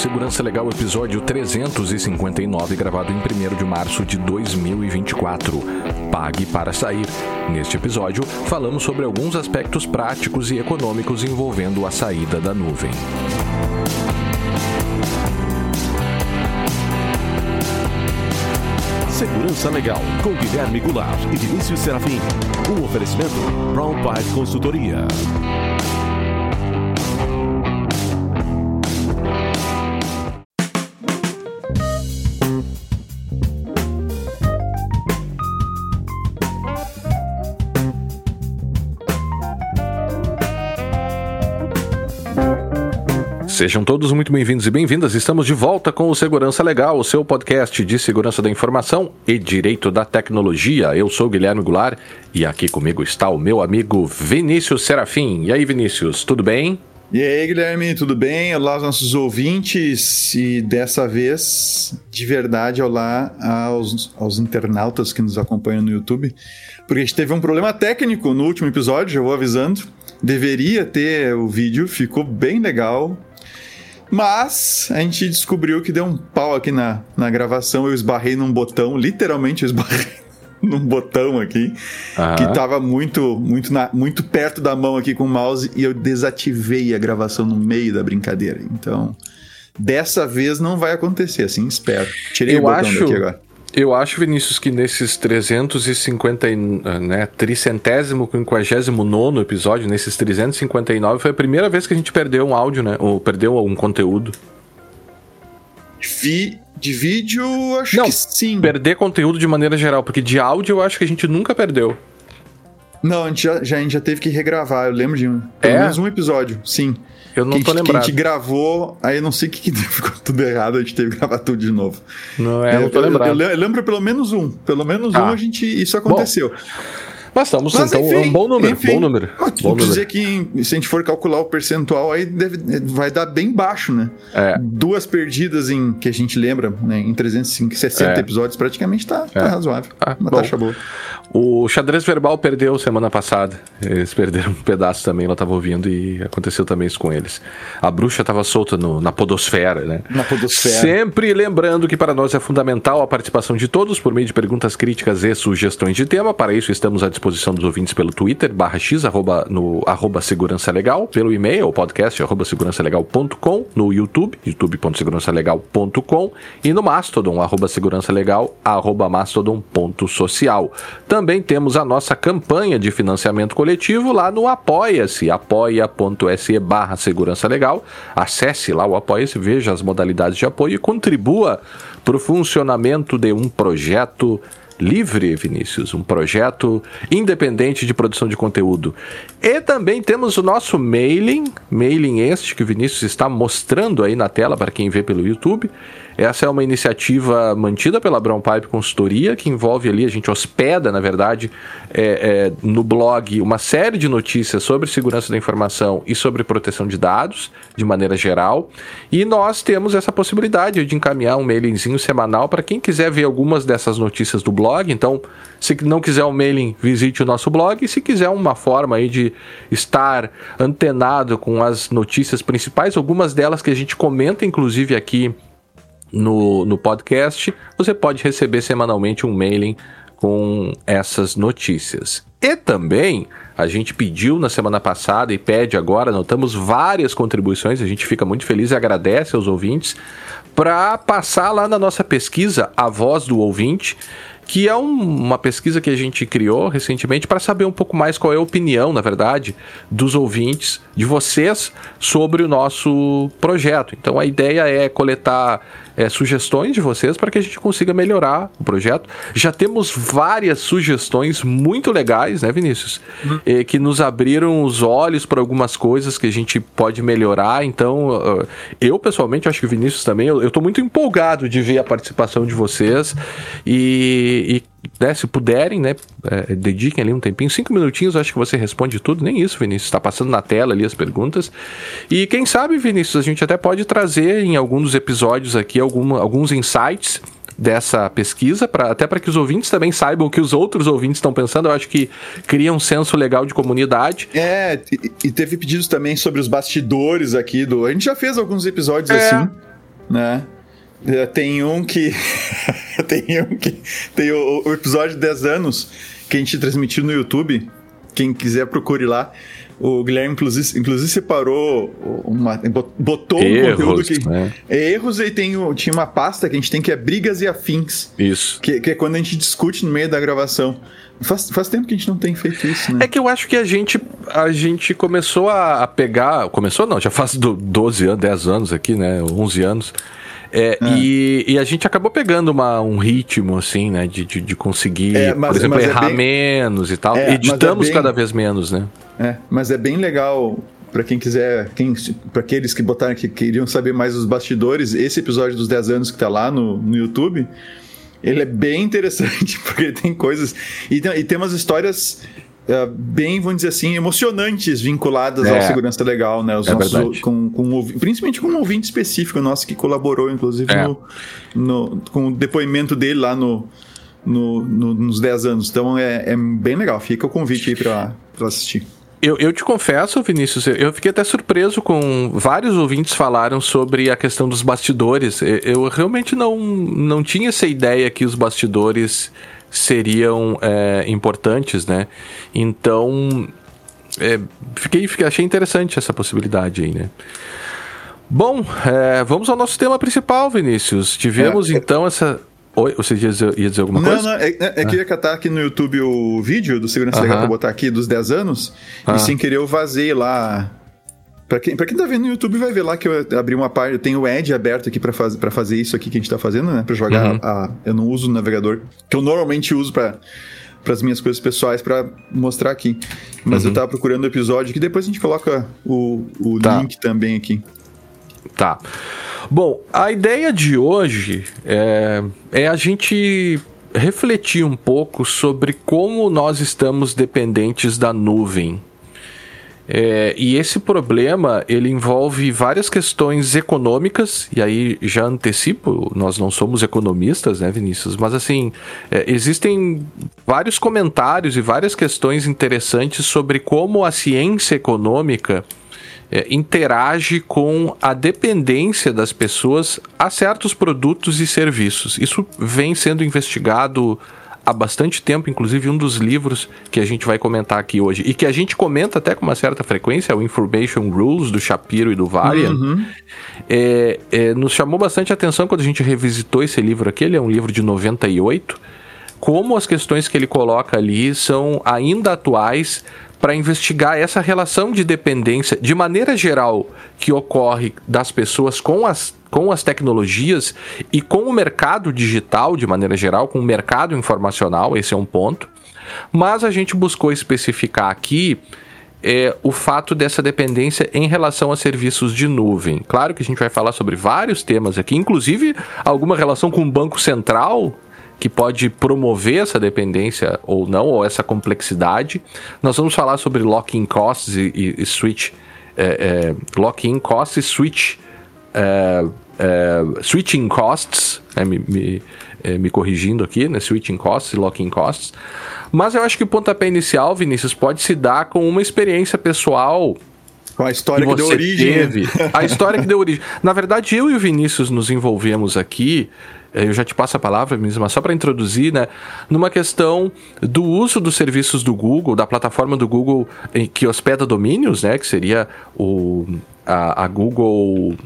Segurança Legal, episódio 359, gravado em 1 de março de 2024. Pague para sair. Neste episódio, falamos sobre alguns aspectos práticos e econômicos envolvendo a saída da nuvem. Segurança Legal, com Guilherme Goulart e Vinícius Serafim. Um oferecimento Brown Consultoria. Sejam todos muito bem-vindos e bem-vindas. Estamos de volta com o Segurança Legal, o seu podcast de segurança da informação e direito da tecnologia. Eu sou Guilherme Goulart e aqui comigo está o meu amigo Vinícius Serafim. E aí, Vinícius, tudo bem? E aí, Guilherme, tudo bem? Olá aos nossos ouvintes e dessa vez, de verdade, olá aos, aos internautas que nos acompanham no YouTube, porque a gente teve um problema técnico no último episódio, já vou avisando. Deveria ter o vídeo, ficou bem legal, mas a gente descobriu que deu um pau aqui na, na gravação. Eu esbarrei num botão, literalmente eu esbarrei num botão aqui, que tava muito, muito, na, muito perto da mão aqui com o mouse e eu desativei a gravação no meio da brincadeira. Então, dessa vez não vai acontecer, assim, espero. Tirei eu o botão acho... daqui agora. Eu acho, Vinícius, que nesses 350, né, tricentésimo, quinquagésimo nono episódio, nesses 359, foi a primeira vez que a gente perdeu um áudio, né? Ou perdeu algum conteúdo. Vi, de vídeo, acho Não, que sim. perder conteúdo de maneira geral, porque de áudio eu acho que a gente nunca perdeu. Não, a gente já, já, a gente já teve que regravar, eu lembro de um, pelo é? menos um episódio, sim. Eu não que tô lembrado. Que a gente gravou, aí não sei o que, que ficou tudo errado, a gente teve que gravar tudo de novo. Não é, é não tô lembrado. Eu, eu, eu, lembro pelo menos um, pelo menos ah. um a gente, isso aconteceu. Bom. Mas estamos, Mas, então, enfim, é um bom número. Enfim, bom número. Bom número. dizer que se a gente for calcular o percentual, aí deve, vai dar bem baixo, né? É. Duas perdidas em, que a gente lembra, né, em 360 é. episódios, praticamente tá, tá é. razoável. Ah, uma bom. taxa boa. O xadrez verbal perdeu semana passada. Eles perderam um pedaço também, ela estava ouvindo e aconteceu também isso com eles. A bruxa estava solta no, na podosfera, né? Na podosfera. Sempre lembrando que para nós é fundamental a participação de todos por meio de perguntas críticas e sugestões de tema. Para isso estamos à disposição dos ouvintes pelo Twitter, barra x, arroba, no arroba segurança legal, pelo e-mail, podcast, arroba segurançalegal.com, no YouTube, youtube.segurançalegal.com e no Mastodon, arroba segurançalegal, arroba mastodon.social. Também também temos a nossa campanha de financiamento coletivo lá no Apoia-se, apoia.se barra segurança legal. Acesse lá o Apoia-se, veja as modalidades de apoio e contribua para o funcionamento de um projeto livre, Vinícius, um projeto independente de produção de conteúdo. E também temos o nosso mailing, mailing este que o Vinícius está mostrando aí na tela para quem vê pelo YouTube. Essa é uma iniciativa mantida pela Brown Pipe Consultoria, que envolve ali, a gente hospeda, na verdade, é, é, no blog uma série de notícias sobre segurança da informação e sobre proteção de dados, de maneira geral. E nós temos essa possibilidade de encaminhar um mailingzinho semanal para quem quiser ver algumas dessas notícias do blog. Então, se não quiser um mailing, visite o nosso blog. E se quiser uma forma aí de estar antenado com as notícias principais, algumas delas que a gente comenta, inclusive, aqui no, no podcast, você pode receber semanalmente um mailing com essas notícias. E também a gente pediu na semana passada e pede agora, notamos várias contribuições, a gente fica muito feliz e agradece aos ouvintes para passar lá na nossa pesquisa A Voz do Ouvinte que é um, uma pesquisa que a gente criou recentemente para saber um pouco mais qual é a opinião, na verdade, dos ouvintes, de vocês, sobre o nosso projeto. Então a ideia é coletar é, sugestões de vocês para que a gente consiga melhorar o projeto. Já temos várias sugestões muito legais, né, Vinícius? Uhum. É, que nos abriram os olhos para algumas coisas que a gente pode melhorar. Então, eu pessoalmente acho que o Vinícius também, eu estou muito empolgado de ver a participação de vocês e, e né, se puderem, né, é, dediquem ali um tempinho, cinco minutinhos, acho que você responde tudo, nem isso, Vinícius, está passando na tela ali as perguntas. E quem sabe, Vinícius, a gente até pode trazer em alguns dos episódios aqui alguma, alguns insights dessa pesquisa, pra, até para que os ouvintes também saibam o que os outros ouvintes estão pensando. Eu acho que cria um senso legal de comunidade. É, e, e teve pedidos também sobre os bastidores aqui do. A gente já fez alguns episódios é. assim né? É, tem um que. tem um que. Tem o, o, episódio de 10 anos que a gente transmitiu no YouTube. Quem quiser, procure lá. O Guilherme, inclusive, inclusive separou uma. botou erros, um conteúdo que. Né? Erros e tem, tinha uma pasta que a gente tem que é brigas e afins. Isso. Que, que é quando a gente discute no meio da gravação. Faz, faz tempo que a gente não tem feito isso, né? É que eu acho que a gente, a gente começou a, a pegar. Começou não, já faz 12 anos, 10 anos aqui, né? 11 anos é, é, E, e, a gente acabou pegando uma, um ritmo, assim, né? De, de, de conseguir, é, mas, por exemplo, é errar bem... menos e tal. É, Editamos bem... cada vez menos, né? É, mas é bem legal para quem quiser, quem, para aqueles que botaram que queriam saber mais dos bastidores, esse episódio dos 10 anos que tá lá no, no YouTube, ele é bem interessante, porque tem coisas. E tem, e tem umas histórias é, bem, vamos dizer assim, emocionantes vinculadas é, ao segurança legal, né? Os é nossos, com, com, principalmente com um ouvinte específico nosso que colaborou, inclusive, é. no, no, com o depoimento dele lá no, no, no, nos 10 anos. Então é, é bem legal. Fica o convite aí para assistir. Eu, eu, te confesso, Vinícius, eu fiquei até surpreso com vários ouvintes falaram sobre a questão dos bastidores. Eu, eu realmente não, não tinha essa ideia que os bastidores seriam é, importantes, né? Então, é, fiquei, fiquei, achei interessante essa possibilidade aí, né? Bom, é, vamos ao nosso tema principal, Vinícius. Tivemos é, é- então essa. Oi, você ia dizer, ia dizer alguma não, coisa? Não, é, é, é que eu ia catar aqui no YouTube o vídeo do Segurança uh -huh. Legal pra botar aqui dos 10 anos, uh -huh. e sem querer eu vazei lá Pra quem, pra quem tá vendo no YouTube, vai ver lá que eu abri uma parte. Eu tenho o Edge aberto aqui para faz, pra fazer isso aqui que a gente tá fazendo, né? Pra jogar uhum. a, Eu não uso o navegador, que eu normalmente uso para as minhas coisas pessoais para mostrar aqui. Mas uhum. eu tava procurando o episódio que depois a gente coloca o, o tá. link também aqui. Tá. Bom, a ideia de hoje é, é a gente refletir um pouco sobre como nós estamos dependentes da nuvem é, e esse problema ele envolve várias questões econômicas, e aí já antecipo, nós não somos economistas, né, Vinícius? Mas assim, é, existem vários comentários e várias questões interessantes sobre como a ciência econômica é, interage com a dependência das pessoas a certos produtos e serviços. Isso vem sendo investigado há bastante tempo, inclusive um dos livros que a gente vai comentar aqui hoje, e que a gente comenta até com uma certa frequência, é o Information Rules, do Shapiro e do Varian, uhum. é, é, nos chamou bastante atenção quando a gente revisitou esse livro aqui, ele é um livro de 98, como as questões que ele coloca ali são ainda atuais para investigar essa relação de dependência, de maneira geral, que ocorre das pessoas com as, com as tecnologias e com o mercado digital, de maneira geral, com o mercado informacional, esse é um ponto. Mas a gente buscou especificar aqui é, o fato dessa dependência em relação a serviços de nuvem. Claro que a gente vai falar sobre vários temas aqui, inclusive alguma relação com o Banco Central que pode promover essa dependência ou não, ou essa complexidade. Nós vamos falar sobre lock-in costs e, e, e switch. É, é, lock-in costs e switch. É, é switching costs, né, me, me, é, me, corrigindo aqui, né? Switching costs e lock-in costs. Mas eu acho que o pontapé inicial, Vinícius, pode se dar com uma experiência pessoal com a história que, que deu origem. Teve, a história que deu origem. Na verdade, eu e o Vinícius nos envolvemos aqui eu já te passo a palavra, mas só para introduzir, né, numa questão do uso dos serviços do Google, da plataforma do Google que hospeda domínios, né, que seria o, a, a Google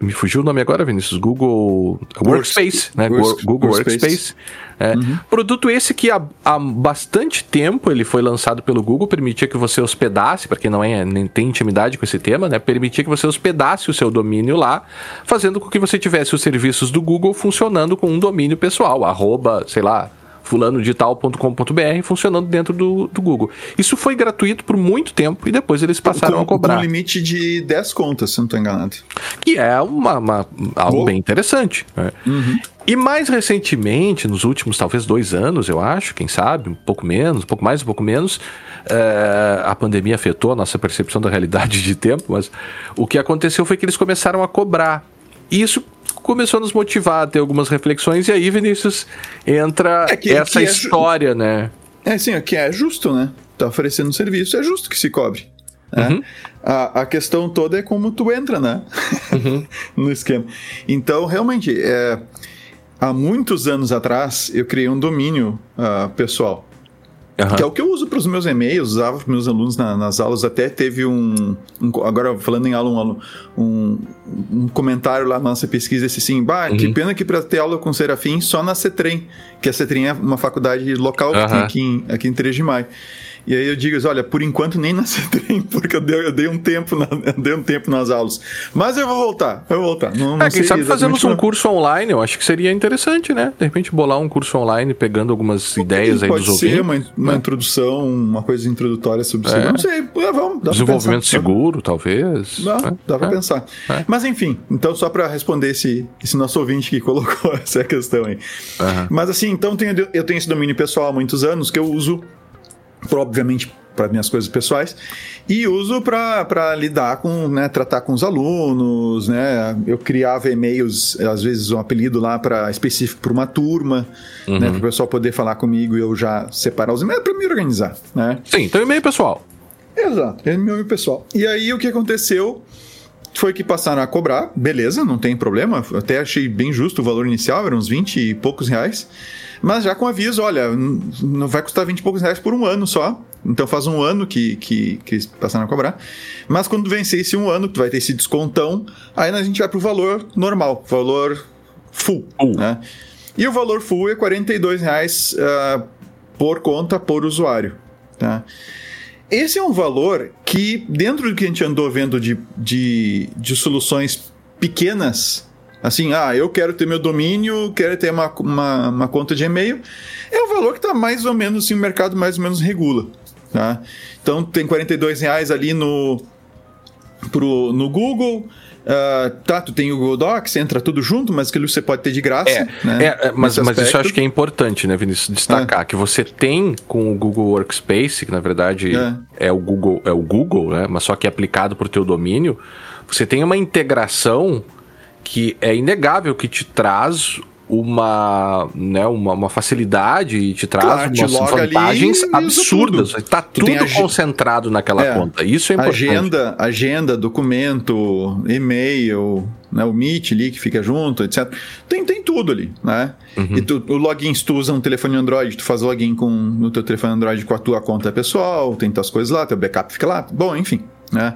me fugiu o nome agora, Vinícius. Google Workspace, né? Works, Google Workspace. Workspace. É. Uhum. Produto esse que há, há, bastante tempo ele foi lançado pelo Google, permitia que você hospedasse, para quem não é, nem tem intimidade com esse tema, né? Permitia que você hospedasse o seu domínio lá, fazendo com que você tivesse os serviços do Google funcionando com um domínio pessoal, arroba, sei lá, fulanodigital.com.br funcionando dentro do, do Google. Isso foi gratuito por muito tempo e depois eles passaram com, a cobrar. Com um limite de 10 contas, se não estou enganado. Que é uma, uma algo bem interessante. Né? Uhum. E mais recentemente, nos últimos talvez dois anos, eu acho, quem sabe, um pouco menos, um pouco mais, um pouco menos, é, a pandemia afetou a nossa percepção da realidade de tempo, mas o que aconteceu foi que eles começaram a cobrar. E isso começou a nos motivar a ter algumas reflexões, e aí, Vinícius, entra é que, essa que é história, né? É assim, que é justo, né? Tá oferecendo serviço, é justo que se cobre. Né? Uhum. A, a questão toda é como tu entra, né? Uhum. no esquema. Então, realmente, é, há muitos anos atrás, eu criei um domínio uh, pessoal. Uhum. Que é o que eu uso para os meus e-mails, usava para meus alunos na, nas aulas. Até teve um, um, Agora, falando em aula, um, um, um, comentário lá na nossa pesquisa, esse assim: bah, uhum. que pena que para ter aula com Serafim só na CETREM, que a CETREM é uma faculdade local uhum. aqui, em, aqui em 3 de maio. E aí eu digo, olha, por enquanto nem na CETREM, porque eu dei, eu dei um tempo na, dei um tempo nas aulas. Mas eu vou voltar, eu vou voltar. Não, não é, quem sabe fazemos um curso online, eu acho que seria interessante, né? De repente bolar um curso online, pegando algumas ideias aí dos ouvintes. Pode ser uma, uma né? introdução, uma coisa introdutória sobre é. Não sei, vamos. Dá Desenvolvimento seguro, talvez. Dá, é. dá pra é. pensar. É. Mas enfim, então só para responder esse, esse nosso ouvinte que colocou essa questão aí. Uhum. Mas assim, então tenho, eu tenho esse domínio pessoal há muitos anos que eu uso obviamente para minhas coisas pessoais e uso para lidar com, né, tratar com os alunos, né? Eu criava e-mails, às vezes um apelido lá para específico para uma turma, né, uhum. né, para o pessoal poder falar comigo e eu já separar os e-mails para me organizar, né? Sim, então e-mail pessoal. Exato, e-mail pessoal. E aí o que aconteceu foi que passaram a cobrar, beleza, não tem problema, até achei bem justo o valor inicial, eram uns 20 e poucos reais. Mas já com aviso, olha, não vai custar 20 e poucos reais por um ano só. Então faz um ano que, que, que eles passaram a cobrar. Mas quando vencer esse um ano, que tu vai ter esse descontão, aí a gente vai pro valor normal, valor full. Uh. Né? E o valor full é R$ reais uh, por conta por usuário. Tá? Esse é um valor que, dentro do que a gente andou vendo de, de, de soluções pequenas Assim, ah, eu quero ter meu domínio, quero ter uma, uma, uma conta de e-mail. É o valor que está mais ou menos, assim, o mercado mais ou menos regula. Tá? Então tem 42 reais ali no, pro, no Google. Uh, tá, tu tem o Google Docs, entra tudo junto, mas aquilo você pode ter de graça. É, né? é mas, mas isso eu acho que é importante, né, Vinícius, destacar é. que você tem com o Google Workspace, que na verdade é. é. o Google, é o Google, né? Mas só que é aplicado para o teu domínio, você tem uma integração que é inegável que te traz uma, né, uma, uma facilidade e te traz claro, umas te vantagens absurdas. Está tudo, tudo concentrado naquela é, conta. Isso é importante. Agenda, agenda documento, e-mail, né, o Meet ali que fica junto, etc. Tem, tem tudo ali, né? Uhum. E tu, o login, se tu usa um telefone Android, tu faz login com, no teu telefone Android com a tua conta pessoal, tem tuas coisas lá, teu backup fica lá. Bom, enfim, né?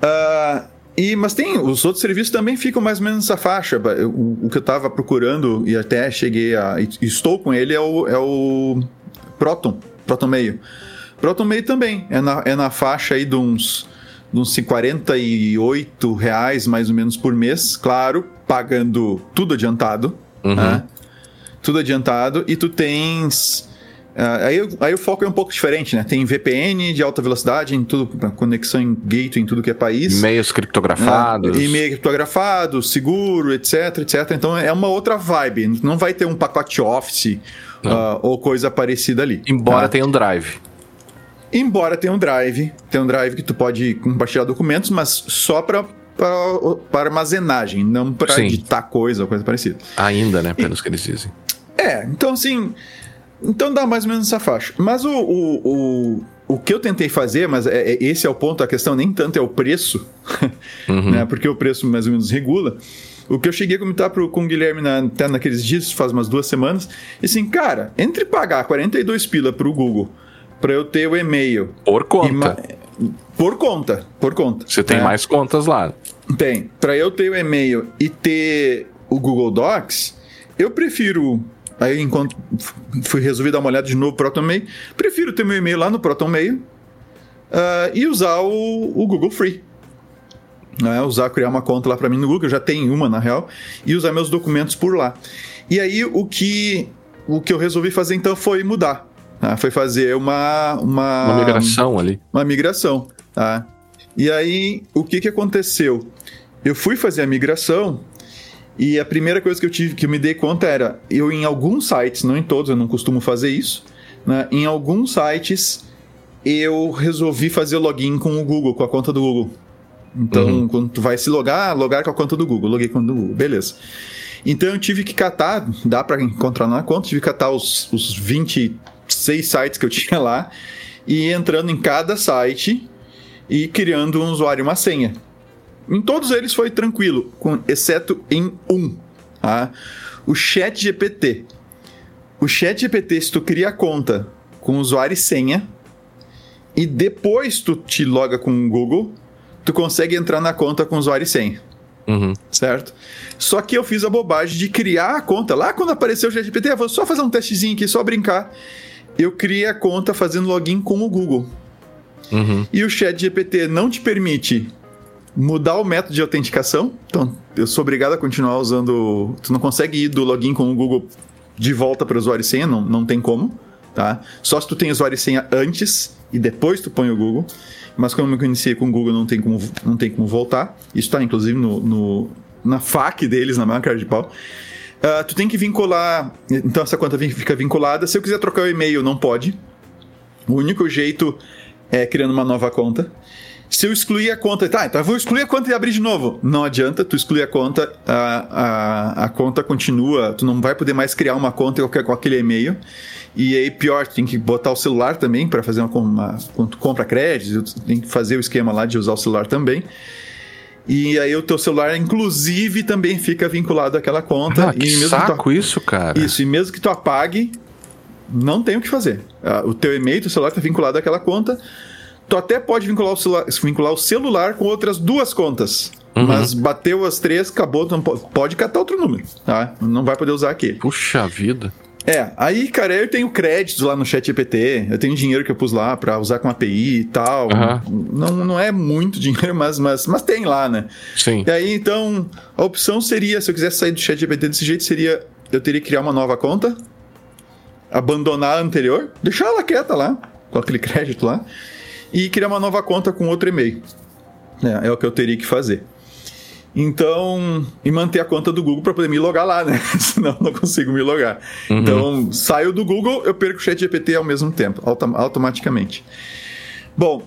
Uh, e, mas tem, os outros serviços também ficam mais ou menos nessa faixa. O, o que eu estava procurando e até cheguei a. Estou com ele é o, é o Proton, Proton Meio. Proton Meio também é na, é na faixa aí de uns, de uns 48 reais mais ou menos por mês, claro, pagando tudo adiantado. Uhum. Né? Tudo adiantado. E tu tens aí, aí o foco é um pouco diferente, né? Tem VPN de alta velocidade em tudo, conexão em gateway em tudo que é país. E-mails criptografados. Uh, e-mail criptografado, seguro, etc, etc. Então é uma outra vibe. Não vai ter um pacote Office uh, ou coisa parecida ali. Embora tá? tenha um Drive. Embora tenha um Drive. Tem um Drive que tu pode compartilhar documentos, mas só para para armazenagem, não para editar coisa ou coisa parecida. Ainda, né? Pelos e, que eles dizem. É, então assim, então dá mais ou menos essa faixa. Mas o, o, o, o que eu tentei fazer, mas é, é, esse é o ponto, a questão nem tanto é o preço, uhum. né? Porque o preço mais ou menos regula. O que eu cheguei a comentar pro, com o Guilherme na, até naqueles dias, faz umas duas semanas, e assim, cara, entre pagar 42 pila pro Google para eu ter o e-mail. Por conta. Por conta, por conta. Você tem né? mais contas lá. Tem. Para eu ter o e-mail e ter o Google Docs, eu prefiro Aí, enquanto fui resolver dar uma olhada de novo no ProtonMail, prefiro ter meu e-mail lá no ProtonMail uh, e usar o, o Google Free. Né? Usar, criar uma conta lá para mim no Google, eu já tenho uma na real, e usar meus documentos por lá. E aí, o que, o que eu resolvi fazer então foi mudar. Tá? Foi fazer uma, uma. Uma migração ali. Uma migração. Tá? E aí, o que, que aconteceu? Eu fui fazer a migração e a primeira coisa que eu tive que eu me dei conta era, eu em alguns sites, não em todos, eu não costumo fazer isso, né? Em alguns sites eu resolvi fazer login com o Google, com a conta do Google. Então, uhum. quando tu vai se logar, logar com a conta do Google, loguei com a conta do Google, beleza. Então eu tive que catar, dá para encontrar na conta, tive que catar os, os 26 sites que eu tinha lá e entrando em cada site e criando um usuário e uma senha. Em todos eles foi tranquilo, com, exceto em um, tá? o Chat GPT. O Chat GPT, se tu cria a conta com usuário e senha, e depois tu te loga com o Google, tu consegue entrar na conta com usuário e senha. Uhum. Certo? Só que eu fiz a bobagem de criar a conta. Lá quando apareceu o ChatGPT, eu vou só fazer um testezinho aqui, só brincar. Eu criei a conta fazendo login com o Google. Uhum. E o ChatGPT não te permite mudar o método de autenticação. Então, eu sou obrigado a continuar usando. Tu não consegue ir do login com o Google de volta para o usuário e senha, não, não tem como. Tá? Só se tu tem usuário e senha antes e depois tu põe o Google. Mas como eu iniciei com o Google, não tem como, não tem como voltar. Isso está inclusive no, no, na FAQ deles, na marca de pau. Uh, tu tem que vincular. Então essa conta fica vinculada. Se eu quiser trocar o e-mail, não pode. O único jeito é criando uma nova conta. Se eu excluir a conta, tá, então eu vou excluir a conta e abrir de novo. Não adianta, tu excluir a conta, a, a, a conta continua, tu não vai poder mais criar uma conta com aquele e-mail. E aí, pior, tu tem que botar o celular também para fazer uma, uma, quando tu compra crédito, tem que fazer o esquema lá de usar o celular também. E aí o teu celular, inclusive, também fica vinculado àquela conta. Ah, que mesmo saco tu, isso, cara. Isso, e mesmo que tu apague, não tem o que fazer. Uh, o teu e-mail, teu celular está vinculado àquela conta. Tu até pode vincular o, celular, vincular o celular com outras duas contas. Uhum. Mas bateu as três, acabou, não pode, pode catar outro número, tá? Não vai poder usar aquele. Puxa vida. É, aí, cara, eu tenho créditos lá no chat GPT, eu tenho dinheiro que eu pus lá pra usar com API e tal. Uhum. Não, não é muito dinheiro, mas, mas, mas tem lá, né? Sim. E aí, então, a opção seria, se eu quisesse sair do chat GPT desse jeito, seria eu teria que criar uma nova conta, abandonar a anterior, deixar ela quieta lá, com aquele crédito lá, e criar uma nova conta com outro e-mail. É, é o que eu teria que fazer. Então, e manter a conta do Google para poder me logar lá, né? Senão não consigo me logar. Uhum. Então, saio do Google, eu perco o chat GPT ao mesmo tempo, autom automaticamente. Bom,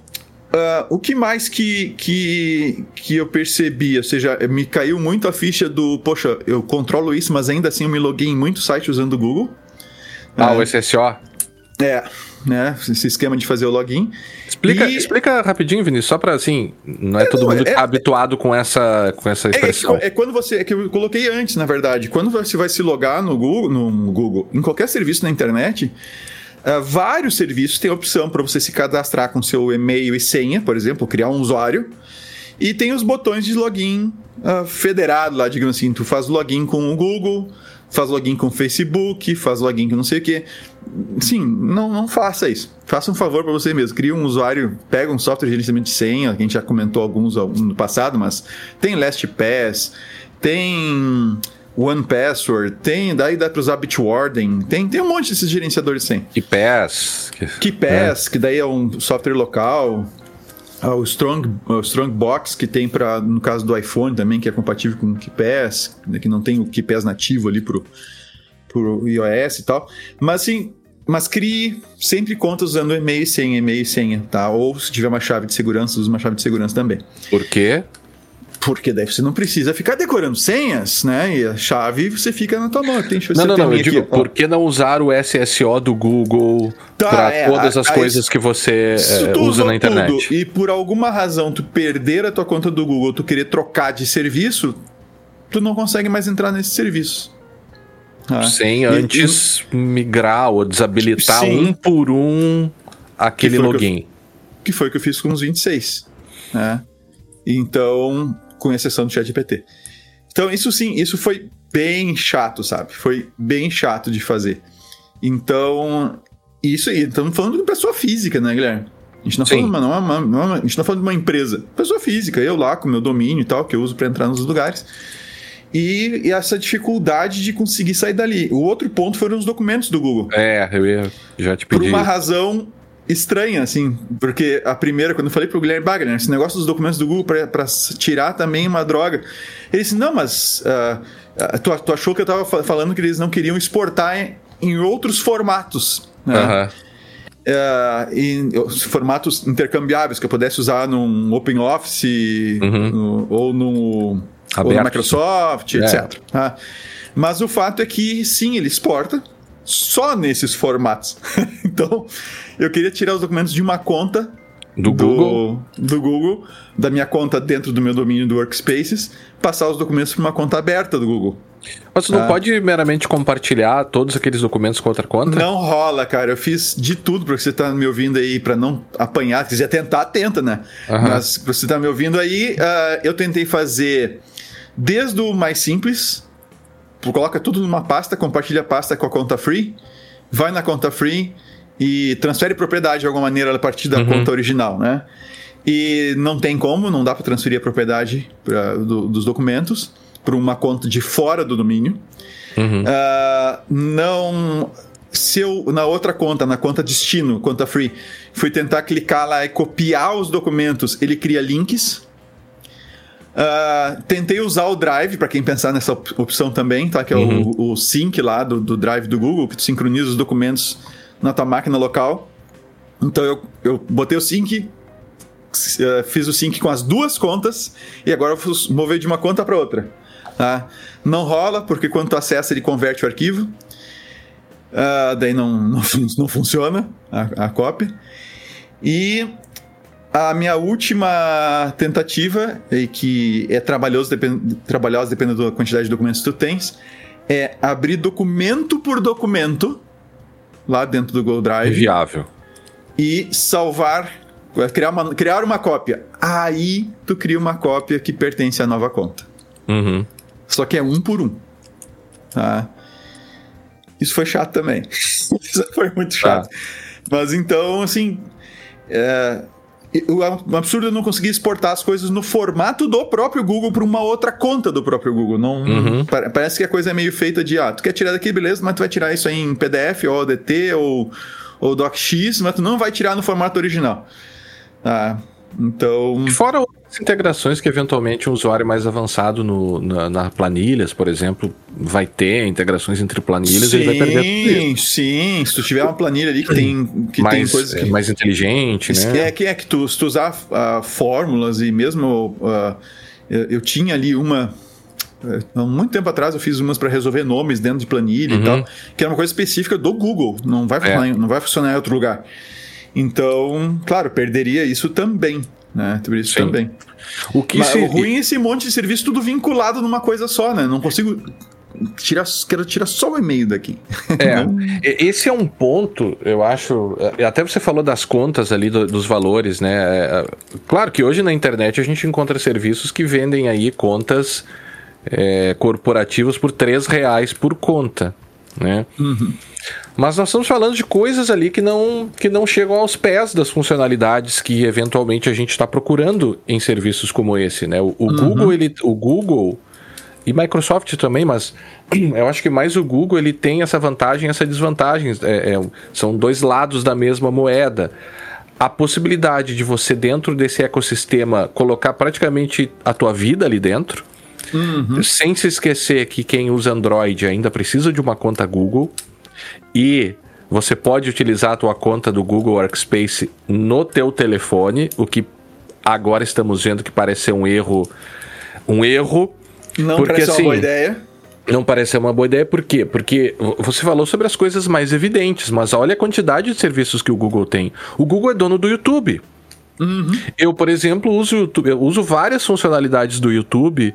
uh, o que mais que, que, que eu percebi? Ou seja, me caiu muito a ficha do, poxa, eu controlo isso, mas ainda assim eu me loguei em muitos sites usando o Google. Ah, uh, o SSO? É, né? Esse esquema de fazer o login. Explica, e... explica rapidinho, Vinícius, só para assim, não é, é todo não, mundo é, habituado com essa, com essa expressão. É, é, quando você, é que eu coloquei antes, na verdade, quando você vai se logar no Google, no Google, em qualquer serviço na internet, uh, vários serviços têm a opção para você se cadastrar com seu e-mail e senha, por exemplo, criar um usuário. E tem os botões de login uh, federado lá, digamos assim, tu faz login com o Google, faz login com o Facebook, faz login com não sei o que. Sim, não, não faça isso. Faça um favor para você mesmo. Cria um usuário, pega um software de gerenciamento de senha, que a gente já comentou alguns no passado, mas tem LastPass, tem One Password, tem, daí dá para usar Bitwarden, tem, tem um monte desses gerenciadores de senha. KeePass. KeePass, é. que daí é um software local. Ah, o Strong, o Strongbox, que tem para no caso do iPhone também, que é compatível com o KeePass, né, que não tem o KeePass nativo ali pro, pro iOS e tal. Mas assim, mas crie sempre contas usando e-mail e senha, e-mail e senha, tá? Ou se tiver uma chave de segurança, use uma chave de segurança também. Por quê? Porque daí você não precisa ficar decorando senhas, né? E a chave você fica na tua mão. Tem, não, não, não. Eu digo, por que não usar o SSO do Google tá, para é, todas as a, coisas a, que você é, usa na internet? Tudo, e por alguma razão tu perder a tua conta do Google, tu querer trocar de serviço, tu não consegue mais entrar nesse serviço. Ah, Sem antes e, migrar ou desabilitar sim. um por um aquele que login. Que, eu, que foi o que eu fiz com os 26. Né? Então, com exceção do ChatGPT. Então, isso sim, isso foi bem chato, sabe? Foi bem chato de fazer. Então, isso aí, estamos falando de pessoa física, né, Guilherme? A gente não está falando, não é uma, não é uma, a gente tá falando de uma empresa. Pessoa física, eu lá com meu domínio e tal, que eu uso para entrar nos lugares. E, e, essa dificuldade de conseguir sair dali. O outro ponto foram os documentos do Google. É, eu ia já te pedir. Por uma razão estranha, assim, porque a primeira, quando eu falei pro Guilherme Bagner, esse negócio dos documentos do Google para tirar também uma droga. Ele disse: Não, mas uh, tu, tu, achou que eu tava falando que eles não queriam exportar em, em outros formatos. Né? Uhum. Uh, em formatos intercambiáveis que eu pudesse usar num Open Office uhum. no, ou, no, ou Microsoft, é. etc. Uh, mas o fato é que sim, ele exporta só nesses formatos. então, eu queria tirar os documentos de uma conta Do Google? Do Google, da minha conta dentro do meu domínio do Workspaces, passar os documentos para uma conta aberta do Google. Mas não ah. pode meramente compartilhar todos aqueles documentos com outra conta? Não rola, cara. Eu fiz de tudo para você estar tá me ouvindo aí, para não apanhar. Se quiser tentar, tenta, né? Uhum. Mas pra você estar tá me ouvindo aí, uh, eu tentei fazer desde o mais simples, coloca tudo numa pasta, compartilha a pasta com a conta free, vai na conta free e transfere propriedade de alguma maneira a partir da uhum. conta original, né? E não tem como, não dá para transferir a propriedade pra, do, dos documentos para uma conta de fora do domínio. Uhum. Uh, não. Se eu, na outra conta, na conta destino, conta free, fui tentar clicar lá e copiar os documentos, ele cria links. Uh, tentei usar o Drive, para quem pensar nessa opção também, tá? Que é uhum. o, o, sync lá do, do Drive do Google, que tu sincroniza os documentos na tua máquina local. Então eu, eu botei o sync, uh, fiz o sync com as duas contas e agora eu vou mover de uma conta para outra. Tá? Não rola, porque quando tu acessa, ele converte o arquivo. Uh, daí não, não, não funciona a, a cópia. E a minha última tentativa, e que é trabalhoso, depend, trabalhosa dependendo da quantidade de documentos que tu tens, é abrir documento por documento lá dentro do Google Drive. Viável. E salvar, criar uma, criar uma cópia. Aí tu cria uma cópia que pertence à nova conta. Uhum. Só que é um por um. Tá? Isso foi chato também. Isso foi muito chato. Tá. Mas então, assim. É, o absurdo é não conseguir exportar as coisas no formato do próprio Google para uma outra conta do próprio Google. Não, uhum. Parece que a coisa é meio feita de, ah, tu quer tirar daqui, beleza, mas tu vai tirar isso aí em PDF ou ODT ou, ou DocX, mas tu não vai tirar no formato original. Ah, então. Fora outras integrações que eventualmente um usuário mais avançado no, na, na planilhas, por exemplo, vai ter integrações entre planilhas sim, ele vai perder tudo Sim, se tu tiver uma planilha ali que tem, que mais, tem coisas que. mais inteligente, né? É que, é que tu, se tu usar uh, fórmulas e mesmo. Uh, eu, eu tinha ali uma é, há muito tempo atrás eu fiz umas para resolver nomes dentro de planilha uhum. e tal, que era uma coisa específica do Google, não vai funcionar, é. não vai funcionar em outro lugar. Então, claro, perderia isso também, né? Isso Sim. também. O que se... o ruim é esse monte de serviço tudo vinculado numa coisa só, né? Não consigo tirar, quero tirar só o e-mail daqui. É, esse é um ponto, eu acho. É, até você falou das contas ali, do, dos valores, né? É, claro que hoje na internet a gente encontra serviços que vendem aí contas é, corporativas por 3 reais por conta, né? Uhum. Mas nós estamos falando de coisas ali que não, que não chegam aos pés das funcionalidades que eventualmente a gente está procurando em serviços como esse, né? O, o uhum. Google, ele, o Google e Microsoft também, mas eu acho que mais o Google ele tem essa vantagem, essa desvantagem. É, é, são dois lados da mesma moeda. A possibilidade de você dentro desse ecossistema colocar praticamente a tua vida ali dentro, uhum. sem se esquecer que quem usa Android ainda precisa de uma conta Google e você pode utilizar a tua conta do Google Workspace no teu telefone, o que agora estamos vendo que parece ser um erro, um erro. Não porque, parece assim, uma boa ideia. Não parece uma boa ideia, por quê? Porque você falou sobre as coisas mais evidentes, mas olha a quantidade de serviços que o Google tem. O Google é dono do YouTube. Uhum. Eu, por exemplo, uso, YouTube, eu uso várias funcionalidades do YouTube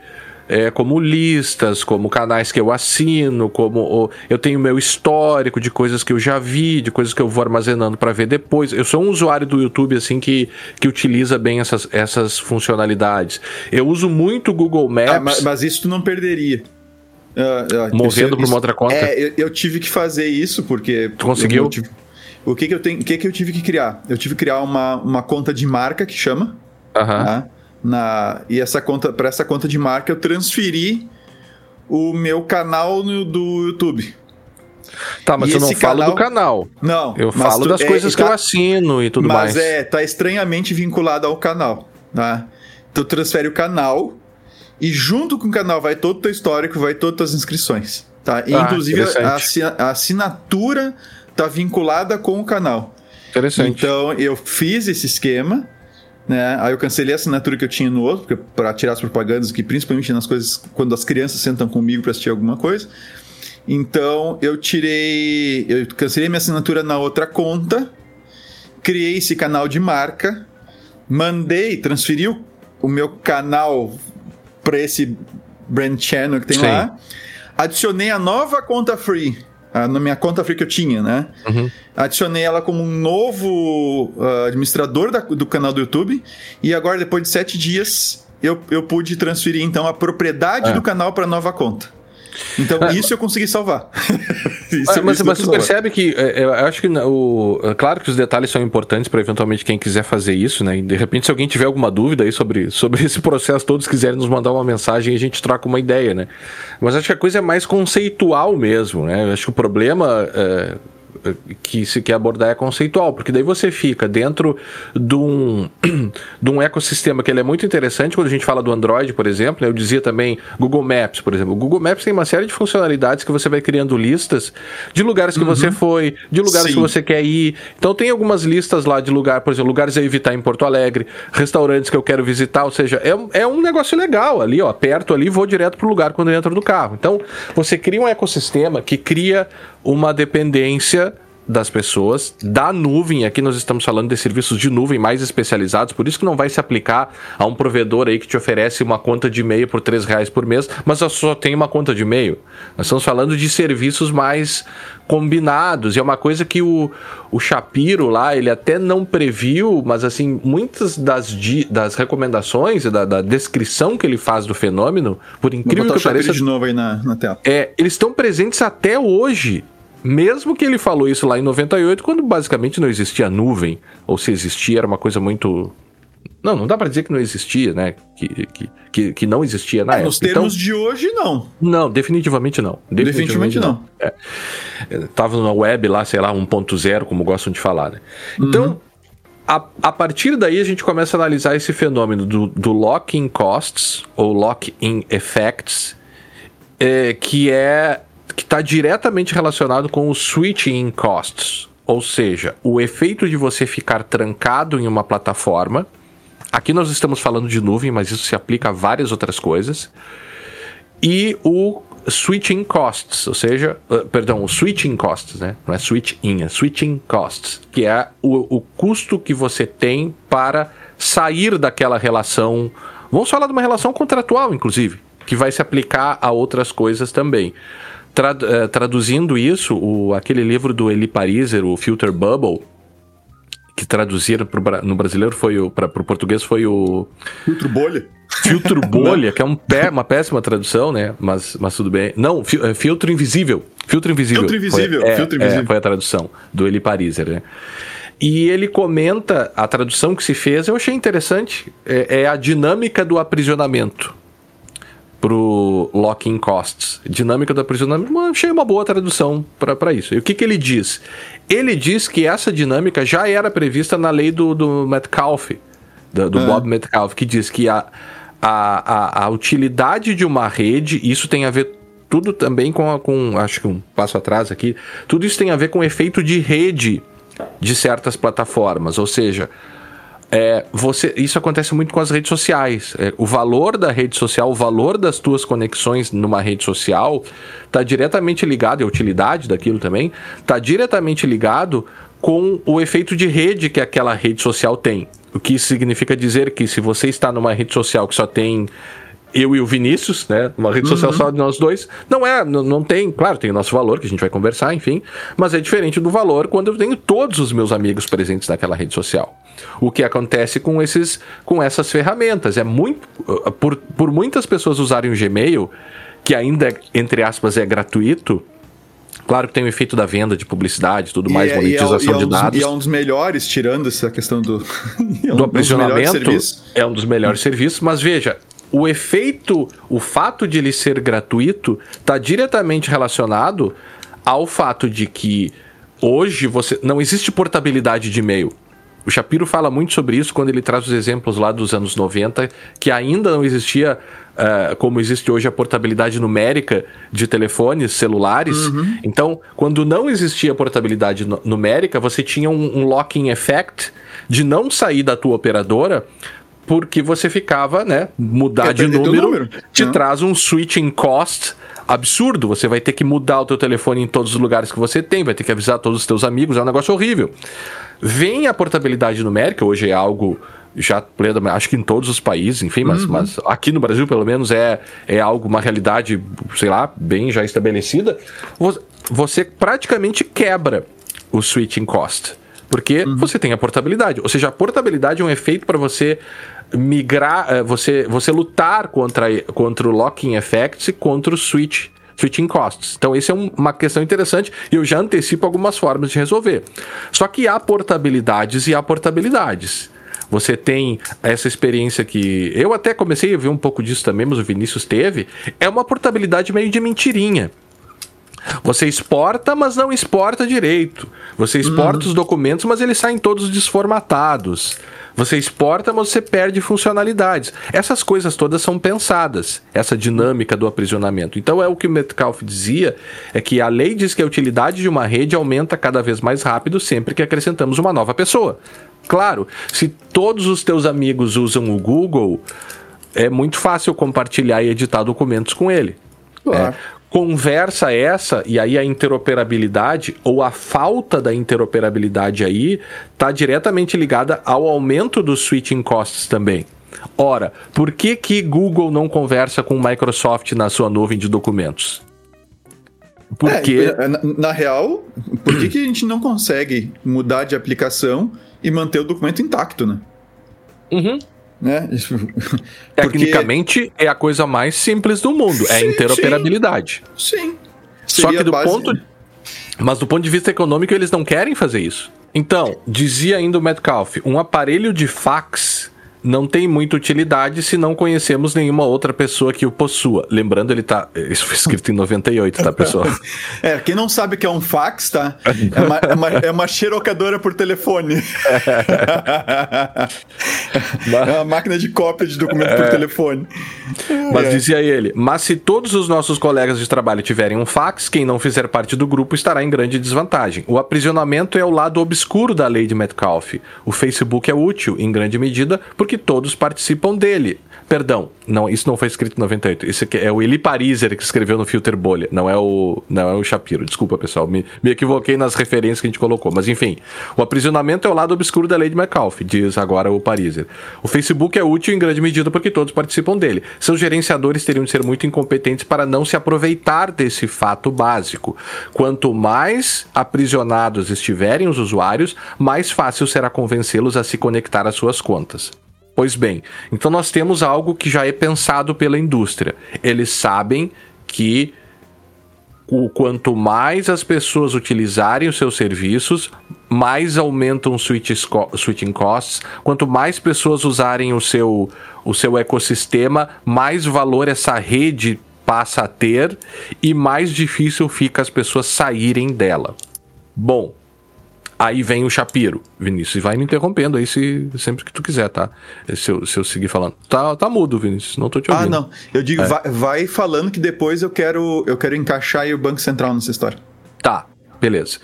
é, como listas, como canais que eu assino, como eu tenho meu histórico de coisas que eu já vi, de coisas que eu vou armazenando para ver depois. Eu sou um usuário do YouTube assim que, que utiliza bem essas, essas funcionalidades. Eu uso muito o Google Maps. Ah, mas, mas, isso tu não perderia. Uh, uh, Movendo para uma outra conta? É, eu, eu, tive que fazer isso porque. Tu conseguiu? Eu, tive, o que, que eu tenho? O que, que eu tive que criar? Eu tive que criar uma, uma conta de marca que chama. Aham. Uh -huh na e essa conta para essa conta de marca eu transferi o meu canal no, do YouTube. Tá, mas e eu não canal... falo do canal. Não. Eu falo tu, das é, coisas tá, que eu assino e tudo mas mais. Mas é, tá estranhamente vinculado ao canal, tá? Tu transfere o canal e junto com o canal vai todo o teu histórico, vai todas as inscrições, tá? E, ah, inclusive a, assinatura tá vinculada com o canal. Interessante. Então eu fiz esse esquema né? Aí eu cancelei a assinatura que eu tinha no outro, para tirar as propagandas, que principalmente nas coisas quando as crianças sentam comigo para assistir alguma coisa. Então eu tirei, eu cancelei minha assinatura na outra conta, criei esse canal de marca mandei, transferi o, o meu canal para esse brand channel que tem Sim. lá, adicionei a nova conta free na minha conta free que eu tinha, né? Uhum. Adicionei ela como um novo uh, administrador da, do canal do YouTube e agora depois de sete dias eu, eu pude transferir então a propriedade é. do canal para nova conta. Então, é, isso eu consegui salvar. isso, mas, isso mas você percebe que é, é, eu acho que o, é claro que os detalhes são importantes para eventualmente quem quiser fazer isso, né? E de repente, se alguém tiver alguma dúvida aí sobre, sobre esse processo, todos quiserem nos mandar uma mensagem e a gente troca uma ideia, né? Mas acho que a coisa é mais conceitual mesmo, né? Eu acho que o problema. É que se quer abordar é conceitual, porque daí você fica dentro de um, de um ecossistema que ele é muito interessante quando a gente fala do Android, por exemplo. Eu dizia também Google Maps, por exemplo. O Google Maps tem uma série de funcionalidades que você vai criando listas de lugares que uhum. você foi, de lugares Sim. que você quer ir. Então tem algumas listas lá de lugar, por exemplo, lugares a evitar em Porto Alegre, restaurantes que eu quero visitar, ou seja, é, é um negócio legal ali, ó. Aperto ali, vou direto pro lugar quando eu entro do carro. Então, você cria um ecossistema que cria uma dependência das pessoas, da nuvem, aqui nós estamos falando de serviços de nuvem mais especializados, por isso que não vai se aplicar a um provedor aí que te oferece uma conta de e-mail por 3 reais por mês, mas só tem uma conta de e-mail. Nós estamos falando de serviços mais combinados, e é uma coisa que o, o Shapiro lá, ele até não previu, mas assim, muitas das, das recomendações e da, da descrição que ele faz do fenômeno, por incrível que pareça... de novo aí na, na tela. É, eles estão presentes até hoje mesmo que ele falou isso lá em 98, quando basicamente não existia nuvem, ou se existia era uma coisa muito. Não, não dá para dizer que não existia, né? Que, que, que, não existia na é, época. Nos termos então, de hoje, não. Não, definitivamente não. Definitivamente, definitivamente não. não. É. é tava na web lá, sei lá, 1.0, como gostam de falar, né? Então, uhum. a, a partir daí a gente começa a analisar esse fenômeno do, do lock-in costs, ou lock-in effects, é, que é que está diretamente relacionado com o switching costs, ou seja, o efeito de você ficar trancado em uma plataforma. Aqui nós estamos falando de nuvem, mas isso se aplica a várias outras coisas. E o switching costs, ou seja, uh, perdão, o switching costs, né? Não é switch-in, é switching costs, que é o, o custo que você tem para sair daquela relação. Vamos falar de uma relação contratual, inclusive, que vai se aplicar a outras coisas também. Trad, uh, traduzindo isso, o, aquele livro do Eli Pariser, o Filter Bubble, que traduziram pro, no brasileiro foi o para o português foi o filtro bolha. Filtro bolha que é um pé, uma péssima tradução né mas, mas tudo bem. Não fi, é, filtro invisível. Filtro invisível. Filtro invisível foi, é, filtro invisível. é, foi a tradução do Eli Pariser né. E ele comenta a tradução que se fez eu achei interessante é, é a dinâmica do aprisionamento pro locking costs, dinâmica do aprisionamento, achei uma boa tradução para isso. E o que, que ele diz? Ele diz que essa dinâmica já era prevista na lei do, do Metcalfe, do, do é. Bob Metcalfe, que diz que a, a, a, a, utilidade de uma rede, isso tem a ver tudo também com, a, com, acho que um passo atrás aqui, tudo isso tem a ver com o efeito de rede de certas plataformas, ou seja, é, você, isso acontece muito com as redes sociais. É, o valor da rede social, o valor das tuas conexões numa rede social está diretamente ligado, e a utilidade daquilo também, está diretamente ligado com o efeito de rede que aquela rede social tem. O que significa dizer que se você está numa rede social que só tem eu e o Vinícius, né? Uma rede social uhum. só de nós dois. Não é, não, não, tem, claro, tem o nosso valor que a gente vai conversar, enfim, mas é diferente do valor quando eu tenho todos os meus amigos presentes naquela rede social. O que acontece com esses com essas ferramentas é muito uh, por, por muitas pessoas usarem o Gmail, que ainda entre aspas é gratuito, Claro que tem o efeito da venda de publicidade, tudo mais, é, monetização e é, e é, de dados. e é um dos melhores, tirando essa questão do, é um do aprisionamento. É um dos melhores serviços, mas veja, o efeito, o fato de ele ser gratuito, está diretamente relacionado ao fato de que hoje você não existe portabilidade de e-mail. O Shapiro fala muito sobre isso quando ele traz os exemplos lá dos anos 90, que ainda não existia, uh, como existe hoje, a portabilidade numérica de telefones celulares. Uhum. Então, quando não existia portabilidade numérica, você tinha um, um locking effect de não sair da tua operadora porque você ficava, né, mudar de número, número, te uhum. traz um switching cost absurdo. Você vai ter que mudar o teu telefone em todos os lugares que você tem, vai ter que avisar todos os teus amigos, é um negócio horrível. Vem a portabilidade numérica, hoje é algo já acho que em todos os países, enfim, mas, uhum. mas aqui no Brasil, pelo menos, é, é algo, uma realidade, sei lá, bem já estabelecida. Você praticamente quebra o switching cost. Porque uhum. você tem a portabilidade. Ou seja, a portabilidade é um efeito para você migrar, eh, você, você lutar contra, contra o locking effect e contra o switch switching costs. Então, isso é um, uma questão interessante e eu já antecipo algumas formas de resolver. Só que há portabilidades e há portabilidades. Você tem essa experiência que eu até comecei a ver um pouco disso também, mas o Vinícius teve. É uma portabilidade meio de mentirinha. Você exporta, mas não exporta direito. Você exporta uhum. os documentos, mas eles saem todos desformatados. Você exporta, mas você perde funcionalidades. Essas coisas todas são pensadas, essa dinâmica do aprisionamento. Então é o que o Metcalfe dizia, é que a lei diz que a utilidade de uma rede aumenta cada vez mais rápido sempre que acrescentamos uma nova pessoa. Claro, se todos os teus amigos usam o Google, é muito fácil compartilhar e editar documentos com ele. Claro. É, conversa essa, e aí a interoperabilidade ou a falta da interoperabilidade aí está diretamente ligada ao aumento dos switching costs também. Ora, por que, que Google não conversa com Microsoft na sua nuvem de documentos? Porque. É, na, na, real, por que, que a gente não consegue mudar de aplicação e manter o documento intacto, né? Uhum. Né? Tecnicamente Porque... é a coisa mais simples do mundo, sim, é a interoperabilidade. Sim. sim. Só que do base... ponto mas do ponto de vista econômico eles não querem fazer isso. Então, dizia ainda o Metcalf, um aparelho de fax não tem muita utilidade se não conhecemos nenhuma outra pessoa que o possua. Lembrando, ele tá. Isso foi escrito em 98, tá, pessoal? é, quem não sabe o que é um fax, tá? É uma, é uma, é uma xerocadora por telefone. é uma máquina de cópia de documento é. por telefone. Mas é. dizia ele: mas se todos os nossos colegas de trabalho tiverem um fax, quem não fizer parte do grupo estará em grande desvantagem. O aprisionamento é o lado obscuro da lei de Metcalfe. O Facebook é útil, em grande medida, porque todos participam dele. Perdão, não, isso não foi escrito em 98. Isso aqui é o Eli Pariser que escreveu no Filter Bolha, não é o, não é o Shapiro. Desculpa, pessoal, me, me equivoquei nas referências que a gente colocou. Mas enfim, o aprisionamento é o lado obscuro da lei de McAuliffe, diz agora o Pariser. O Facebook é útil em grande medida porque todos participam dele. Seus gerenciadores teriam de ser muito incompetentes para não se aproveitar desse fato básico. Quanto mais aprisionados estiverem os usuários, mais fácil será convencê-los a se conectar às suas contas. Pois bem, então nós temos algo que já é pensado pela indústria. Eles sabem que o quanto mais as pessoas utilizarem os seus serviços, mais aumentam os switching costs. Quanto mais pessoas usarem o seu, o seu ecossistema, mais valor essa rede passa a ter e mais difícil fica as pessoas saírem dela. Bom, Aí vem o Shapiro, Vinícius, e vai me interrompendo aí se, sempre que tu quiser, tá? Se eu, se eu seguir falando. Tá, tá mudo, Vinícius, não tô te ouvindo. Ah, não. Eu digo, é. vai, vai, falando que depois eu quero, eu quero encaixar o Banco Central nessa história. Tá, beleza.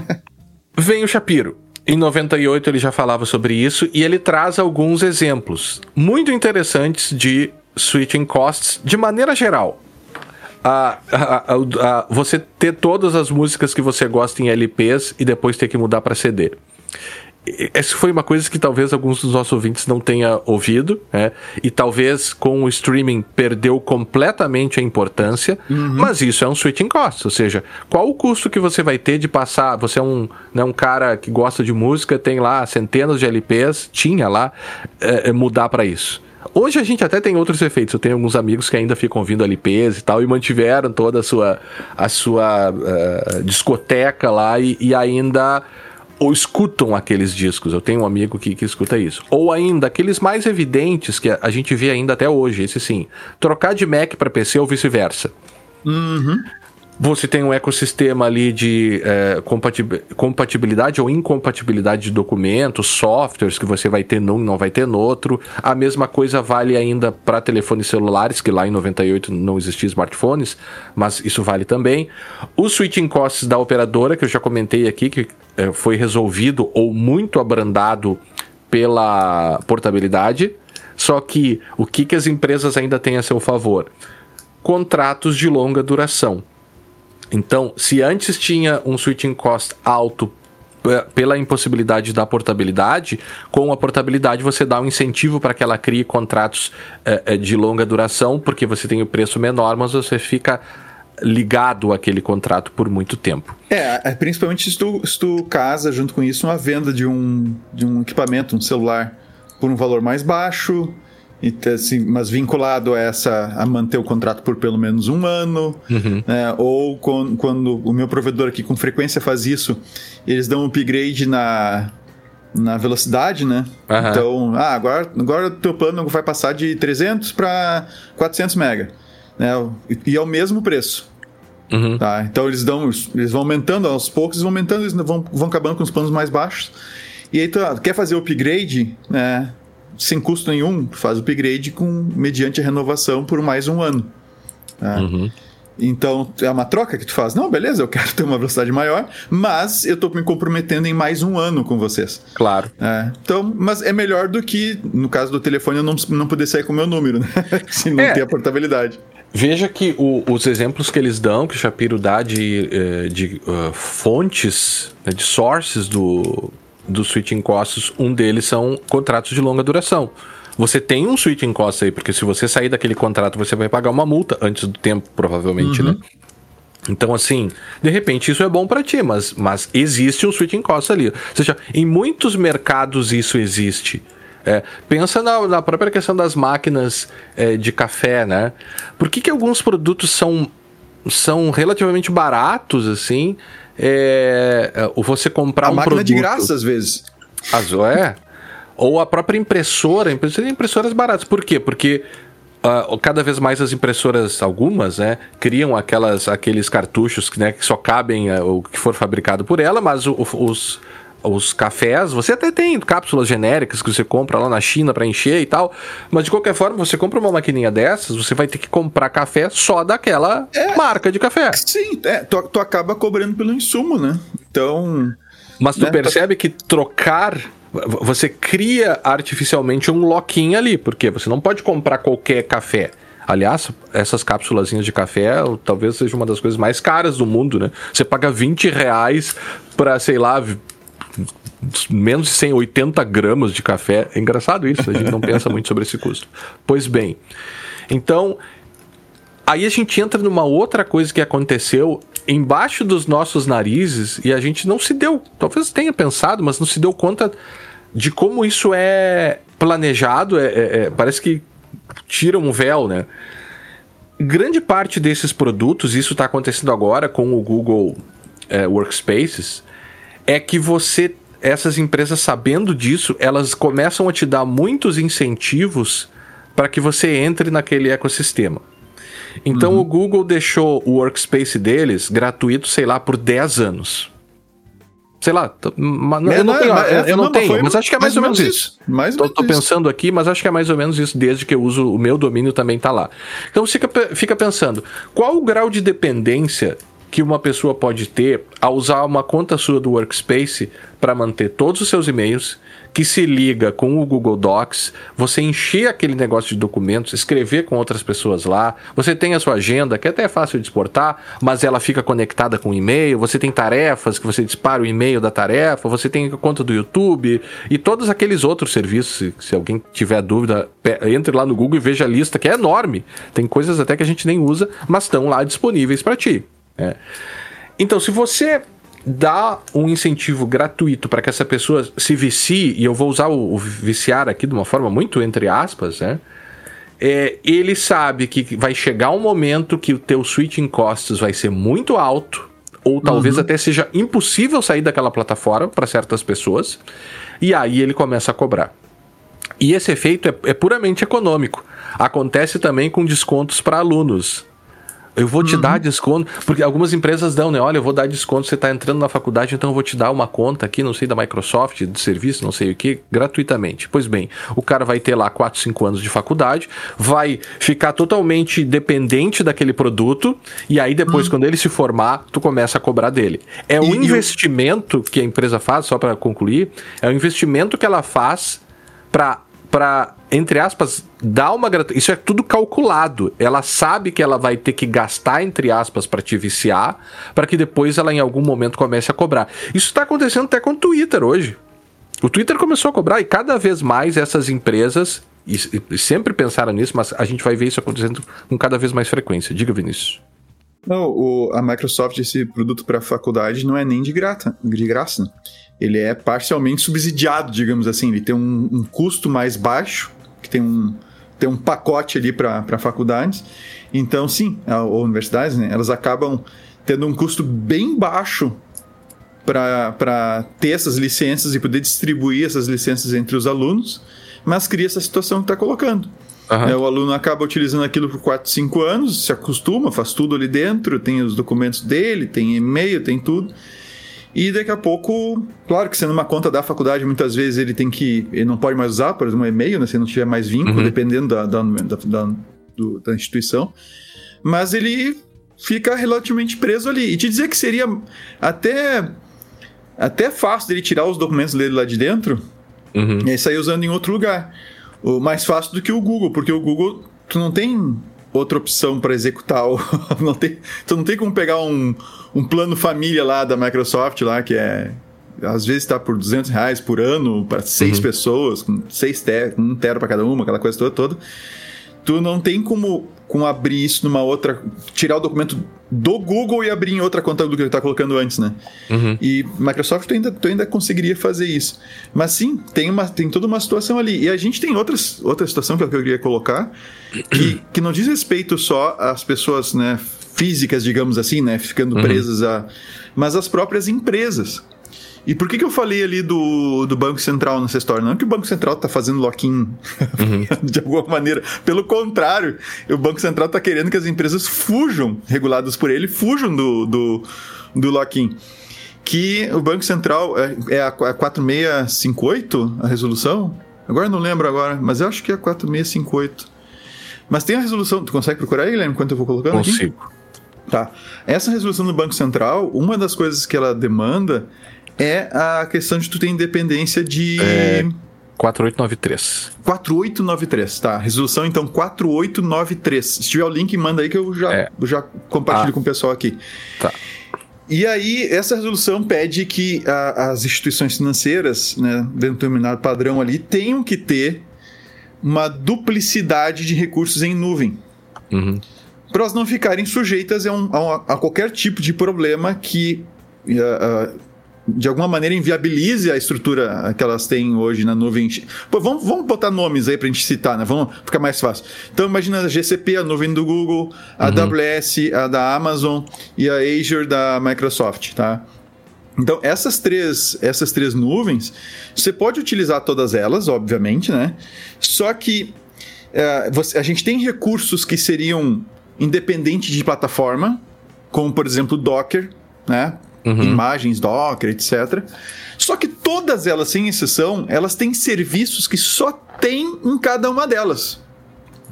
vem o Shapiro. Em 98 ele já falava sobre isso e ele traz alguns exemplos muito interessantes de switching costs de maneira geral a, a, a, você ter todas as músicas que você gosta em LPs e depois ter que mudar para CD. Essa foi uma coisa que talvez alguns dos nossos ouvintes não tenham ouvido, né? e talvez com o streaming perdeu completamente a importância, uhum. mas isso é um switching cost, ou seja, qual o custo que você vai ter de passar? Você é um, né, um cara que gosta de música, tem lá centenas de LPs, tinha lá, é, mudar para isso. Hoje a gente até tem outros efeitos. Eu tenho alguns amigos que ainda ficam ouvindo LPs e tal, e mantiveram toda a sua, a sua uh, discoteca lá e, e, ainda ou escutam aqueles discos. Eu tenho um amigo que, que escuta isso. Ou ainda aqueles mais evidentes que a, a gente vê ainda até hoje, esse sim. Trocar de Mac para PC ou vice-versa. Uhum. Você tem um ecossistema ali de é, compatibilidade ou incompatibilidade de documentos, softwares que você vai ter num não vai ter no outro. A mesma coisa vale ainda para telefones celulares, que lá em 98 não existia smartphones, mas isso vale também. Os switching costs da operadora, que eu já comentei aqui, que é, foi resolvido ou muito abrandado pela portabilidade. Só que o que, que as empresas ainda têm a seu favor? Contratos de longa duração. Então, se antes tinha um switching cost alto pela impossibilidade da portabilidade, com a portabilidade você dá um incentivo para que ela crie contratos é, de longa duração, porque você tem o preço menor, mas você fica ligado àquele contrato por muito tempo. É, é, principalmente se tu, se tu casa junto com isso uma venda de um, de um equipamento, um celular, por um valor mais baixo, e, assim, mas vinculado a essa a manter o contrato por pelo menos um ano, uhum. né? ou quando, quando, o meu provedor aqui com frequência faz isso, eles dão um upgrade na, na velocidade, né? Uhum. Então, ah, agora, agora o teu plano vai passar de 300 para 400 mega, né? E é o mesmo preço. Uhum. Tá? Então eles dão, eles vão aumentando aos poucos, vão aumentando, eles vão, vão acabando com os planos mais baixos. E aí tu ah, quer fazer o upgrade, né? Sem custo nenhum, faz o upgrade com mediante a renovação por mais um ano. Tá? Uhum. Então é uma troca que tu faz. Não, beleza, eu quero ter uma velocidade maior, mas eu estou me comprometendo em mais um ano com vocês. Claro. É, então, mas é melhor do que, no caso do telefone, eu não, não poder sair com o meu número, né? Se não é. ter a portabilidade. Veja que o, os exemplos que eles dão, que o Shapiro dá de, eh, de uh, fontes, né, de sources do, do switching costs, um deles são contratos de longa duração. Você tem um switching cost aí, porque se você sair daquele contrato, você vai pagar uma multa antes do tempo, provavelmente, uhum. né? Então, assim, de repente isso é bom para ti, mas, mas existe um switching cost ali. Ou seja, em muitos mercados isso existe. É, pensa na, na, própria questão das máquinas é, de café, né? Por que, que alguns produtos são, são relativamente baratos, assim? É, é você comprar a um máquina produto... de graça, às vezes. Azul, é? Ou a própria impressora, impressoras baratas. Por quê? Porque uh, cada vez mais as impressoras, algumas, né, criam aquelas, aqueles cartuchos né, que só cabem uh, o que for fabricado por ela, mas o, os os cafés, você até tem cápsulas genéricas que você compra lá na China para encher e tal, mas de qualquer forma, você compra uma maquininha dessas, você vai ter que comprar café só daquela é, marca de café. Sim, é, tu, tu acaba cobrando pelo insumo, né? Então. Mas tu né? percebe que trocar você cria artificialmente um loquinho ali, porque você não pode comprar qualquer café. Aliás, essas cápsulas de café talvez seja uma das coisas mais caras do mundo, né? Você paga 20 reais para, sei lá, menos de 180 gramas de café. É engraçado isso, a gente não pensa muito sobre esse custo. Pois bem, então, aí a gente entra numa outra coisa que aconteceu embaixo dos nossos narizes e a gente não se deu, talvez tenha pensado, mas não se deu conta de como isso é planejado, é, é, é parece que tira um véu, né? Grande parte desses produtos, isso está acontecendo agora com o Google é, Workspaces, é que você essas empresas sabendo disso, elas começam a te dar muitos incentivos para que você entre naquele ecossistema. Então uhum. o Google deixou o workspace deles gratuito, sei lá, por 10 anos. Sei lá, mas, eu não, tenho, eu não, tenho mas acho que é mais, mais ou menos isso. isso. Mais tô, tô pensando aqui, mas acho que é mais ou menos isso, desde que eu uso o meu domínio também tá lá. Então fica, fica pensando, qual o grau de dependência que uma pessoa pode ter ao usar uma conta sua do Workspace para manter todos os seus e-mails, que se liga com o Google Docs, você encher aquele negócio de documentos, escrever com outras pessoas lá, você tem a sua agenda, que até é fácil de exportar, mas ela fica conectada com o e-mail, você tem tarefas que você dispara o e-mail da tarefa, você tem a conta do YouTube e todos aqueles outros serviços. Se alguém tiver dúvida, entre lá no Google e veja a lista, que é enorme. Tem coisas até que a gente nem usa, mas estão lá disponíveis para ti. É. Então, se você dá um incentivo gratuito para que essa pessoa se vicie, e eu vou usar o, o, viciar aqui de uma forma muito entre aspas, né? É, ele sabe que vai chegar um momento que o teu switching costs vai ser muito alto, ou talvez uhum. até seja impossível sair daquela plataforma para certas pessoas, e aí ele começa a cobrar. E esse efeito é, é puramente econômico. Acontece também com descontos para alunos. Eu vou te uhum. dar desconto, porque algumas empresas dão, né? Olha, eu vou dar desconto, você está entrando na faculdade, então eu vou te dar uma conta aqui, não sei, da Microsoft, de serviço, não sei o que, gratuitamente. Pois bem, o cara vai ter lá 4, 5 anos de faculdade, vai ficar totalmente dependente daquele produto, e aí depois, uhum. quando ele se formar, tu começa a cobrar dele. É um investimento que a empresa faz, só para concluir, é um investimento que ela faz para para entre aspas, dar uma gratuidade. Isso é tudo calculado. Ela sabe que ela vai ter que gastar, entre aspas, para te viciar, para que depois ela em algum momento comece a cobrar. Isso está acontecendo até com o Twitter hoje. O Twitter começou a cobrar e cada vez mais essas empresas, e, e sempre pensaram nisso, mas a gente vai ver isso acontecendo com cada vez mais frequência. Diga, Vinícius. Não, o, a Microsoft, esse produto para faculdade, não é nem de, grata, de graça. Ele é parcialmente subsidiado, digamos assim. Ele tem um, um custo mais baixo que tem um, tem um pacote ali para faculdades. Então, sim, ou universidades, né, elas acabam tendo um custo bem baixo para ter essas licenças e poder distribuir essas licenças entre os alunos, mas cria essa situação que está colocando. Uhum. É, o aluno acaba utilizando aquilo por 4, 5 anos, se acostuma, faz tudo ali dentro, tem os documentos dele, tem e-mail, tem tudo. E daqui a pouco, claro que sendo uma conta da faculdade, muitas vezes ele tem que. Ele não pode mais usar, por exemplo, um e-mail, né, se não tiver mais vínculo, uhum. dependendo da, da, da, do, da instituição. Mas ele fica relativamente preso ali. E te dizer que seria até, até fácil dele tirar os documentos dele lá de dentro uhum. e sair usando em outro lugar. O mais fácil do que o Google, porque o Google tu não tem outra opção para executar. não tem, tu não tem como pegar um, um plano família lá da Microsoft lá, que é às vezes está por 200 reais por ano para seis uhum. pessoas, com seis ter, um tero para cada uma, aquela coisa toda, toda. Tu não tem como, como abrir isso numa outra. tirar o documento do Google e abrir em outra conta do que ele está colocando antes, né? Uhum. E Microsoft tu ainda, tu ainda conseguiria fazer isso. Mas sim, tem, uma, tem toda uma situação ali. E a gente tem outras, outra situação que eu queria colocar, que, que não diz respeito só às pessoas né, físicas, digamos assim, né? Ficando uhum. presas a. Mas as próprias empresas. E por que, que eu falei ali do, do Banco Central nessa história? Não é que o Banco Central está fazendo lock-in uhum. de alguma maneira. Pelo contrário, o Banco Central está querendo que as empresas fujam, reguladas por ele, fujam do, do, do lock-in. Que o Banco Central é, é a 4658, a resolução? Agora não lembro agora, mas eu acho que é a 4658. Mas tem a resolução. Tu consegue procurar aí, Guilherme, enquanto eu vou colocando Consigo. aqui? Tá. Essa resolução do Banco Central, uma das coisas que ela demanda é a questão de tu ter independência de. É... 4893. 4893, tá. Resolução então 4893. Se tiver o link, manda aí que eu já, é. já compartilho ah. com o pessoal aqui. Tá. E aí, essa resolução pede que a, as instituições financeiras, né, dentro de um determinado padrão ali, tenham que ter uma duplicidade de recursos em nuvem. Uhum. Para elas não ficarem sujeitas a, um, a, a, qualquer tipo de problema que uh, uh, de alguma maneira inviabilize a estrutura que elas têm hoje na nuvem. Pô, vamos, vamos botar nomes aí para a gente citar, né? Vamos ficar mais fácil. Então imagina a GCP, a nuvem do Google, a uhum. AWS, a da Amazon e a Azure da Microsoft, tá? Então, essas três, essas três nuvens, você pode utilizar todas elas, obviamente, né? Só que é, você, a gente tem recursos que seriam independentes de plataforma, como, por exemplo, Docker, né? Uhum. Imagens Docker, etc. Só que todas elas, sem exceção, elas têm serviços que só tem em cada uma delas.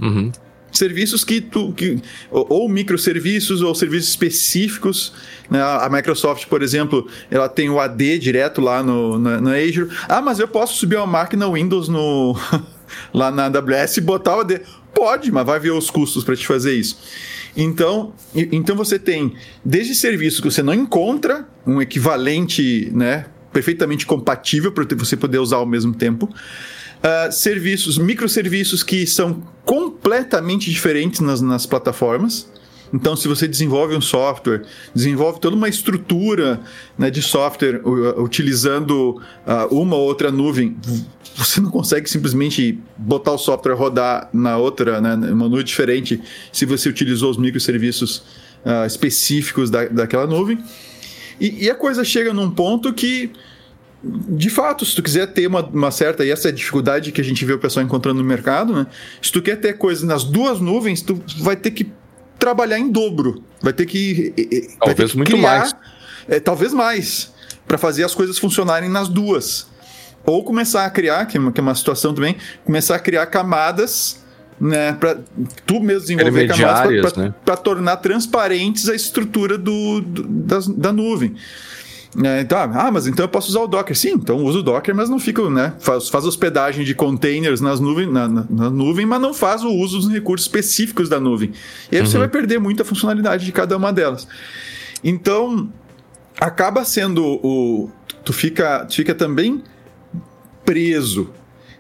Uhum serviços que tu que, ou, ou microserviços ou serviços específicos né? a Microsoft por exemplo ela tem o AD direto lá no, Azure ah mas eu posso subir uma máquina Windows no lá na AWS e botar o AD pode mas vai ver os custos para te fazer isso então, então você tem desde serviços que você não encontra um equivalente, né, perfeitamente compatível para você poder usar ao mesmo tempo, uh, serviços, microserviços que são completamente diferentes nas, nas plataformas. Então, se você desenvolve um software, desenvolve toda uma estrutura né, de software uh, utilizando uh, uma ou outra nuvem, você não consegue simplesmente botar o software rodar na outra, né, numa nuvem diferente, se você utilizou os microserviços uh, específicos da, daquela nuvem. E, e, a coisa chega num ponto que de fato, se tu quiser ter uma, uma, certa, e essa é a dificuldade que a gente vê o pessoal encontrando no mercado, né? Se tu quer ter coisas nas duas nuvens, tu vai ter que trabalhar em dobro. Vai ter que. Talvez ter que muito criar, mais. É, talvez mais. para fazer as coisas funcionarem nas duas. Ou começar a criar, que é uma, que é uma situação também, começar a criar camadas né, para tu mesmo desenvolver camadas para né? tornar transparentes a estrutura do, do da, da nuvem. É, então, ah, mas então eu posso usar o Docker. Sim, então uso o Docker, mas não fica, né? Faz, faz hospedagem de containers nas nuvem, na, na, na, nuvem, mas não faz o uso dos recursos específicos da nuvem. E aí uhum. você vai perder muita funcionalidade de cada uma delas. Então, acaba sendo o. Tu fica, tu fica também preso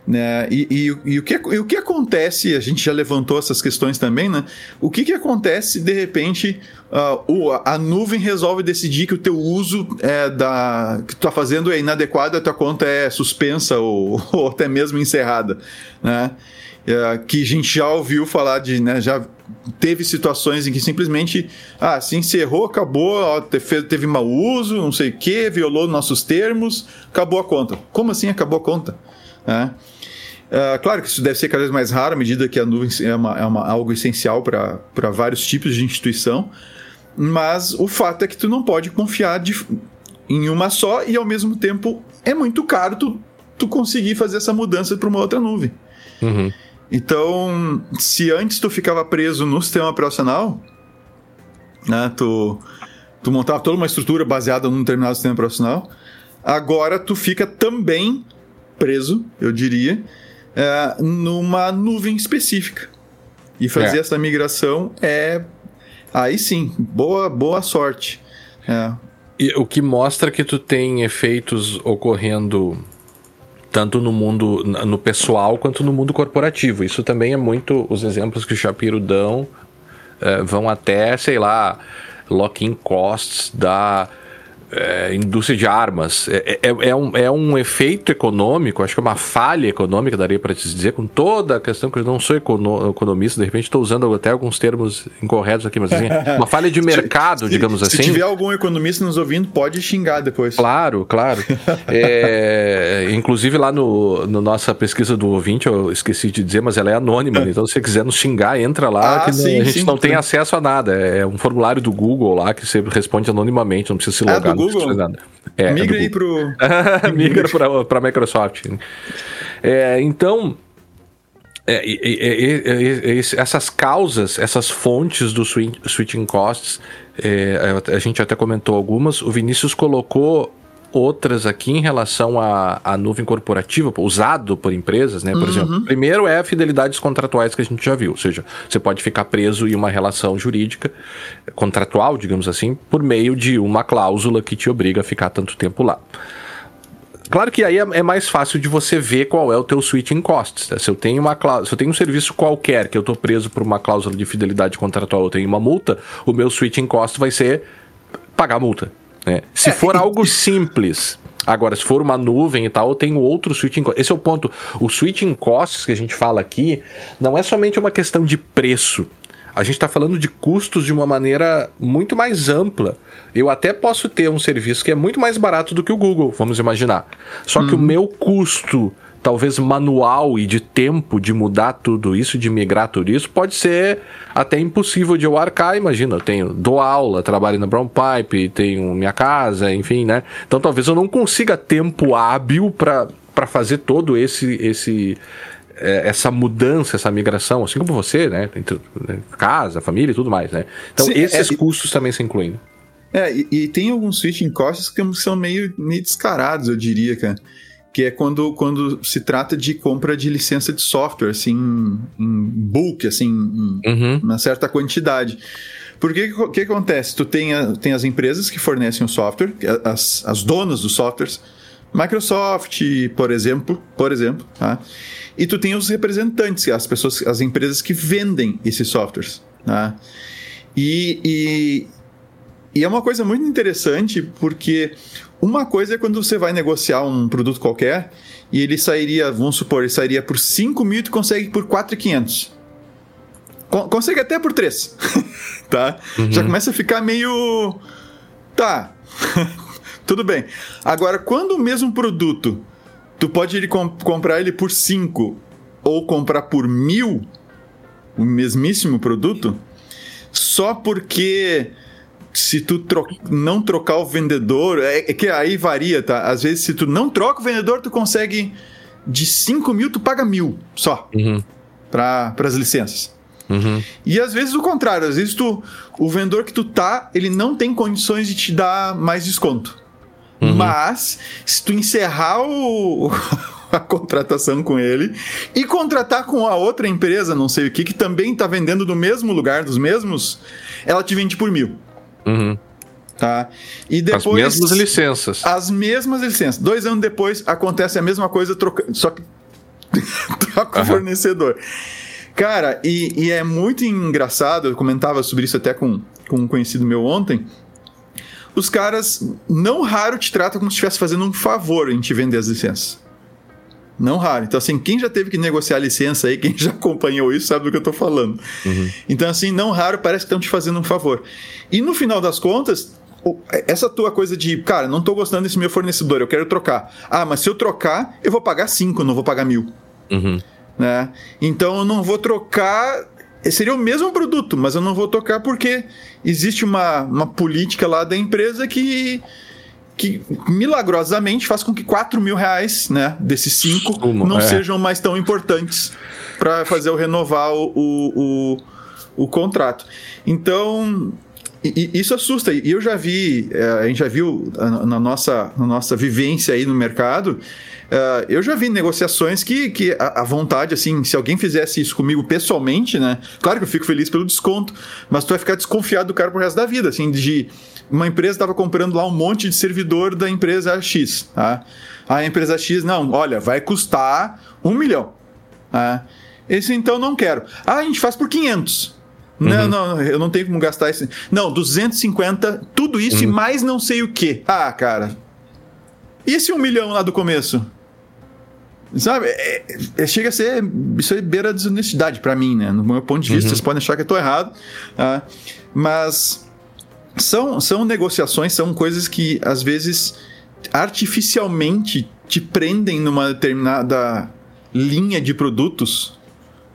né? E, e, e, o que, e o que acontece, a gente já levantou essas questões também, né? O que, que acontece de repente uh, a nuvem resolve decidir que o teu uso é da, que tu está fazendo é inadequado, a tua conta é suspensa ou, ou até mesmo encerrada, né? É, que a gente já ouviu falar de, né? Já teve situações em que simplesmente ah, se encerrou, acabou, ó, teve, teve mau uso, não sei o que, violou nossos termos, acabou a conta. Como assim acabou a conta? Né? Uh, claro que isso deve ser cada vez mais raro à medida que a nuvem é, uma, é uma, algo essencial para vários tipos de instituição, mas o fato é que tu não pode confiar de, em uma só e ao mesmo tempo é muito caro tu, tu conseguir fazer essa mudança para uma outra nuvem. Uhum. Então, se antes tu ficava preso no sistema operacional, né, tu, tu montava toda uma estrutura baseada num determinado sistema operacional, agora tu fica também preso, eu diria, é, numa nuvem específica. E fazer é. essa migração é. Aí sim, boa, boa sorte. É. E o que mostra que tu tem efeitos ocorrendo tanto no mundo no pessoal quanto no mundo corporativo. Isso também é muito os exemplos que o Shapiro dão é, vão até, sei lá, lock-in costs da é, indústria de armas. É, é, é, um, é um efeito econômico, acho que é uma falha econômica, daria para te dizer, com toda a questão que eu não sou econo, economista, de repente estou usando até alguns termos incorretos aqui, mas assim, uma falha de mercado, se, digamos se, assim. Se tiver algum economista nos ouvindo, pode xingar depois. Claro, claro. É, inclusive lá no, no, nossa pesquisa do ouvinte, eu esqueci de dizer, mas ela é anônima, então se você quiser nos xingar, entra lá, ah, que sim, a gente sim, não sim. tem acesso a nada. É um formulário do Google lá que você responde anonimamente, não precisa se logar. É Google? Nada. É, Migra é aí pro. Migra para a Microsoft. É, então. É, essas causas, essas fontes do switching costs, é, a gente até comentou algumas. O Vinícius colocou outras aqui em relação à, à nuvem corporativa, usado por empresas, né? Por uhum. exemplo, primeiro é fidelidades contratuais que a gente já viu, ou seja, você pode ficar preso em uma relação jurídica, contratual, digamos assim, por meio de uma cláusula que te obriga a ficar tanto tempo lá. Claro que aí é, é mais fácil de você ver qual é o teu switching costs. Né? Se eu tenho uma se eu tenho um serviço qualquer que eu estou preso por uma cláusula de fidelidade contratual, eu tenho uma multa, o meu switching cost vai ser pagar a multa. Né? Se é, for algo simples, Agora, se for uma nuvem e tal, eu tenho outro switching costs. Esse é o ponto. O switching costs que a gente fala aqui não é somente uma questão de preço. A gente está falando de custos de uma maneira muito mais ampla. Eu até posso ter um serviço que é muito mais barato do que o Google, vamos imaginar. Só que o uhum. meu custo talvez manual e de tempo de mudar tudo isso, de migrar tudo isso, pode ser até impossível de eu arcar. Imagina, eu tenho dou aula, trabalho na Brown Pipe, tenho minha casa, enfim, né? Então talvez eu não consiga tempo hábil para fazer todo esse esse é, essa mudança, essa migração, assim como você, né? Entre né, casa, família e tudo mais, né? Então Sim, esses é, custos também se incluem. É, e, e, tem alguns switching costs que são meio, meio descarados, eu diria, cara que é quando, quando se trata de compra de licença de software, assim, em bulk, assim, em uhum. uma certa quantidade. Porque o que, que, acontece? Tu tem, a, tem as empresas que fornecem o software, as, as donas dos softwares, Microsoft, por exemplo, por exemplo, tá? e tu tem os representantes, as pessoas, as empresas que vendem esses softwares, tá? E, e, e é uma coisa muito interessante porque uma coisa é quando você vai negociar um produto qualquer e ele sairia, vamos supor, ele sairia por 5 mil e tu consegue por 4,500. Consegue até por 3. tá? Uhum. Já começa a ficar meio. Tá. Tudo bem. Agora, quando o mesmo produto tu pode ir comp comprar ele por 5 ou comprar por mil, o mesmíssimo produto, só porque se tu tro não trocar o vendedor, é, é, que aí varia, tá? Às vezes, se tu não troca o vendedor, tu consegue de 5 mil, tu paga mil só uhum. para as licenças. Uhum. E às vezes o contrário, às vezes tu, o vendedor que tu tá, ele não tem condições de te dar mais desconto. Uhum. Mas, se tu encerrar o, a contratação com ele e contratar com a outra empresa, não sei o que, que também está vendendo no mesmo lugar, dos mesmos, ela te vende por mil. Uhum. Tá? E depois. As mesmas licenças. As mesmas licenças. Dois anos depois acontece a mesma coisa, troca... só que troca o fornecedor. Cara, e, e, é muito engraçado, eu comentava sobre isso até com, com um conhecido meu ontem. Os caras, não raro, te tratam como se estivesse fazendo um favor em te vender as licenças. Não raro. Então, assim, quem já teve que negociar a licença aí, quem já acompanhou isso, sabe do que eu tô falando. Uhum. Então, assim, não raro, parece que estão te fazendo um favor. E no final das contas, essa tua coisa de, cara, não tô gostando desse meu fornecedor, eu quero trocar. Ah, mas se eu trocar, eu vou pagar 5, não vou pagar mil. Uhum. Né? Então eu não vou trocar. Seria o mesmo produto, mas eu não vou trocar porque existe uma, uma política lá da empresa que que milagrosamente faz com que 4 mil reais, né, desses 5, não é. sejam mais tão importantes para fazer o renovar o, o, o, o contrato. Então, e, isso assusta. E eu já vi, é, a gente já viu na nossa, na nossa vivência aí no mercado, é, eu já vi negociações que, que a, vontade, assim, se alguém fizesse isso comigo pessoalmente, né? Claro que eu fico feliz pelo desconto, mas tu vai ficar desconfiado do cara pro resto da vida, assim, de uma empresa estava comprando lá um monte de servidor da empresa X. Tá? A empresa X, não, olha, vai custar um milhão. Tá? Esse então não quero. Ah, a gente faz por 500. Uhum. Não, não, eu não tenho como gastar esse. Não, 250, tudo isso uhum. e mais não sei o que. Ah, cara. E esse um milhão lá do começo? Sabe? É, é, chega a ser. Isso é beira desonestidade para mim, né? No meu ponto de vista, uhum. vocês podem achar que eu tô errado. Tá? Mas são, são negociações, são coisas que às vezes artificialmente te prendem numa determinada linha de produtos,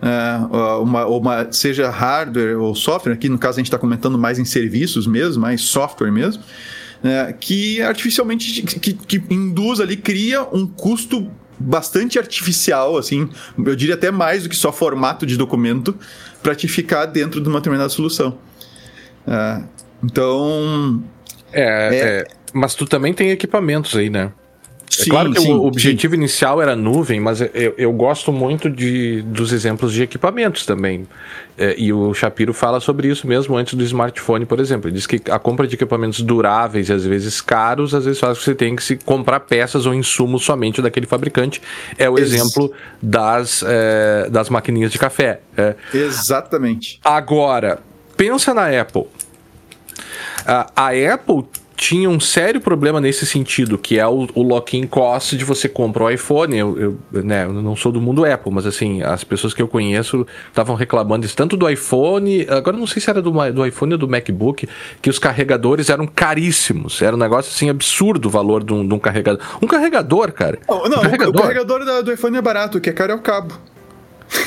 é, uma, uma, seja hardware ou software, aqui no caso a gente está comentando mais em serviços mesmo, mais software mesmo, é, que artificialmente que, que induz ali, cria um custo bastante artificial, assim, eu diria até mais do que só formato de documento, para te ficar dentro de uma determinada solução. É, então. É, é... é, mas tu também tem equipamentos aí, né? Sim, é claro que sim, o objetivo sim. inicial era nuvem, mas eu, eu, gosto muito de, dos exemplos de equipamentos também. É, e o Shapiro fala sobre isso mesmo antes do smartphone, por exemplo. Ele diz que a compra de equipamentos duráveis e às vezes caros, às vezes faz que você tem que se comprar peças ou insumos somente daquele fabricante. É o Ex exemplo das, é, das maquininhas de café. É. Exatamente. Agora, pensa na Apple. A, a Apple tinha um sério problema nesse sentido, que é o, o lock-in cost de você comprar o iPhone. Eu, eu, né, eu não sou do mundo Apple, mas assim, as pessoas que eu conheço estavam reclamando isso, tanto do iPhone, agora não sei se era do, do iPhone ou do MacBook, que os carregadores eram caríssimos. Era um negócio assim absurdo o valor de um, de um carregador. Um carregador, cara. Não, não um carregador. o carregador do iPhone é barato, o que é caro é o cabo.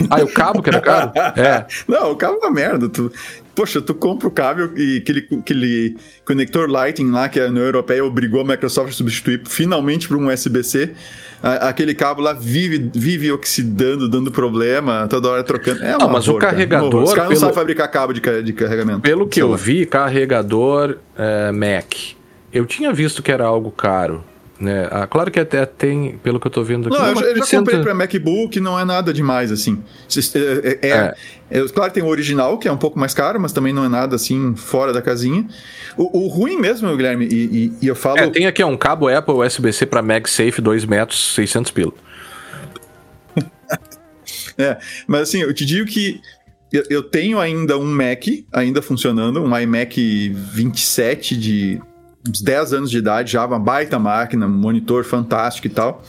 Ah, é o cabo que era caro? É. Não, o cabo é uma merda. Tu, poxa, tu compra o cabo e aquele, aquele conector Lightning lá que a União Europeia obrigou a Microsoft a substituir finalmente por um USB-C. Aquele cabo lá vive, vive oxidando, dando problema, toda hora trocando. É ah, mas o carregador. Cara. Os caras não sabem fabricar cabo de, de carregamento. Pelo que eu vi, carregador é, Mac. Eu tinha visto que era algo caro. Né? Ah, claro que até tem, pelo que eu tô vendo aqui. Não, eu, eu já comprei para MacBook, não é nada demais, assim. É, é, é, é. Claro tem o original, que é um pouco mais caro, mas também não é nada assim fora da casinha. O, o ruim mesmo, Guilherme, e, e, e eu falo. É, tem aqui um cabo Apple USB-C para MagSafe 2 metros, 600 pila. é, mas assim, eu te digo que eu, eu tenho ainda um Mac, ainda funcionando, um iMac 27 de uns 10 anos de idade, já uma baita máquina, monitor fantástico e tal.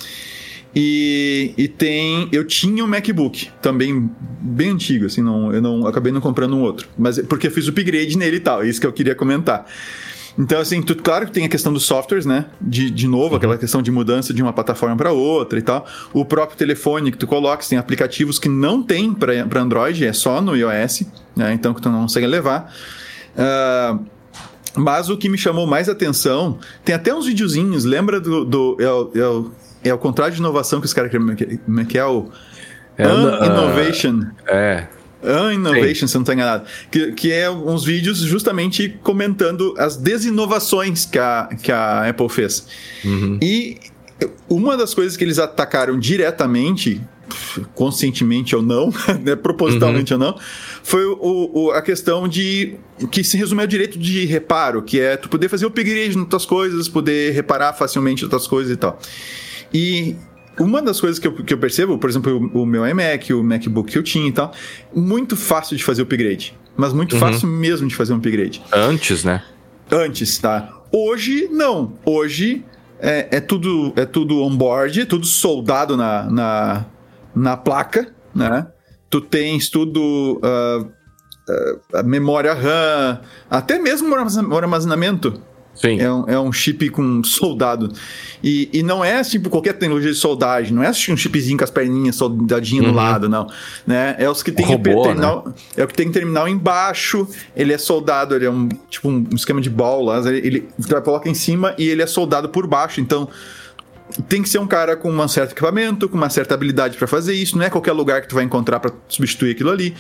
E, e tem. Eu tinha um MacBook, também bem antigo, assim, não, eu não acabei não comprando um outro. Mas porque eu fiz o upgrade nele e tal, é isso que eu queria comentar. Então, assim, tu, claro que tem a questão dos softwares, né? De, de novo, uhum. aquela questão de mudança de uma plataforma para outra e tal. O próprio telefone que tu coloca, tem aplicativos que não tem para Android, é só no iOS, né? Então que tu não consegue levar. Uh, mas o que me chamou mais atenção, tem até uns videozinhos, lembra do. do é, o, é, o, é o contrário de inovação que os caras querem. Que é o. É, Innovation. É. An Innovation, Sim. se não estou enganado. Que, que é uns vídeos justamente comentando as desinovações que a, que a Apple fez. Uhum. E uma das coisas que eles atacaram diretamente, conscientemente ou não, né, propositalmente uhum. ou não, foi o, o, a questão de. que se resume ao direito de reparo, que é tu poder fazer upgrade nas tuas coisas, poder reparar facilmente tuas coisas e tal. E uma das coisas que eu, que eu percebo, por exemplo, o, o, meu iMac, o MacBook que eu tinha e tal, muito fácil de fazer upgrade. Mas muito uhum. fácil mesmo de fazer um upgrade. Antes, né? Antes, tá? Hoje, não. Hoje é, é tudo é tudo on-board, tudo soldado na, na, na placa, né? Tu tens tudo... Uh, uh, memória RAM, até mesmo o armazenamento Sim. É um, é um chip com soldado. E, e não é tipo qualquer tecnologia de soldagem, não é um chipzinho com as perninhas soldadinho uhum. no lado, não. Né? É os que tem Robô, terminal, né? É o que tem terminal embaixo, ele é soldado, ele é um tipo um esquema de bolas, ele, ele coloca em cima e ele é soldado por baixo, então tem que ser um cara com um certo equipamento, com uma certa habilidade para fazer isso, não é qualquer lugar que tu vai encontrar para substituir aquilo ali.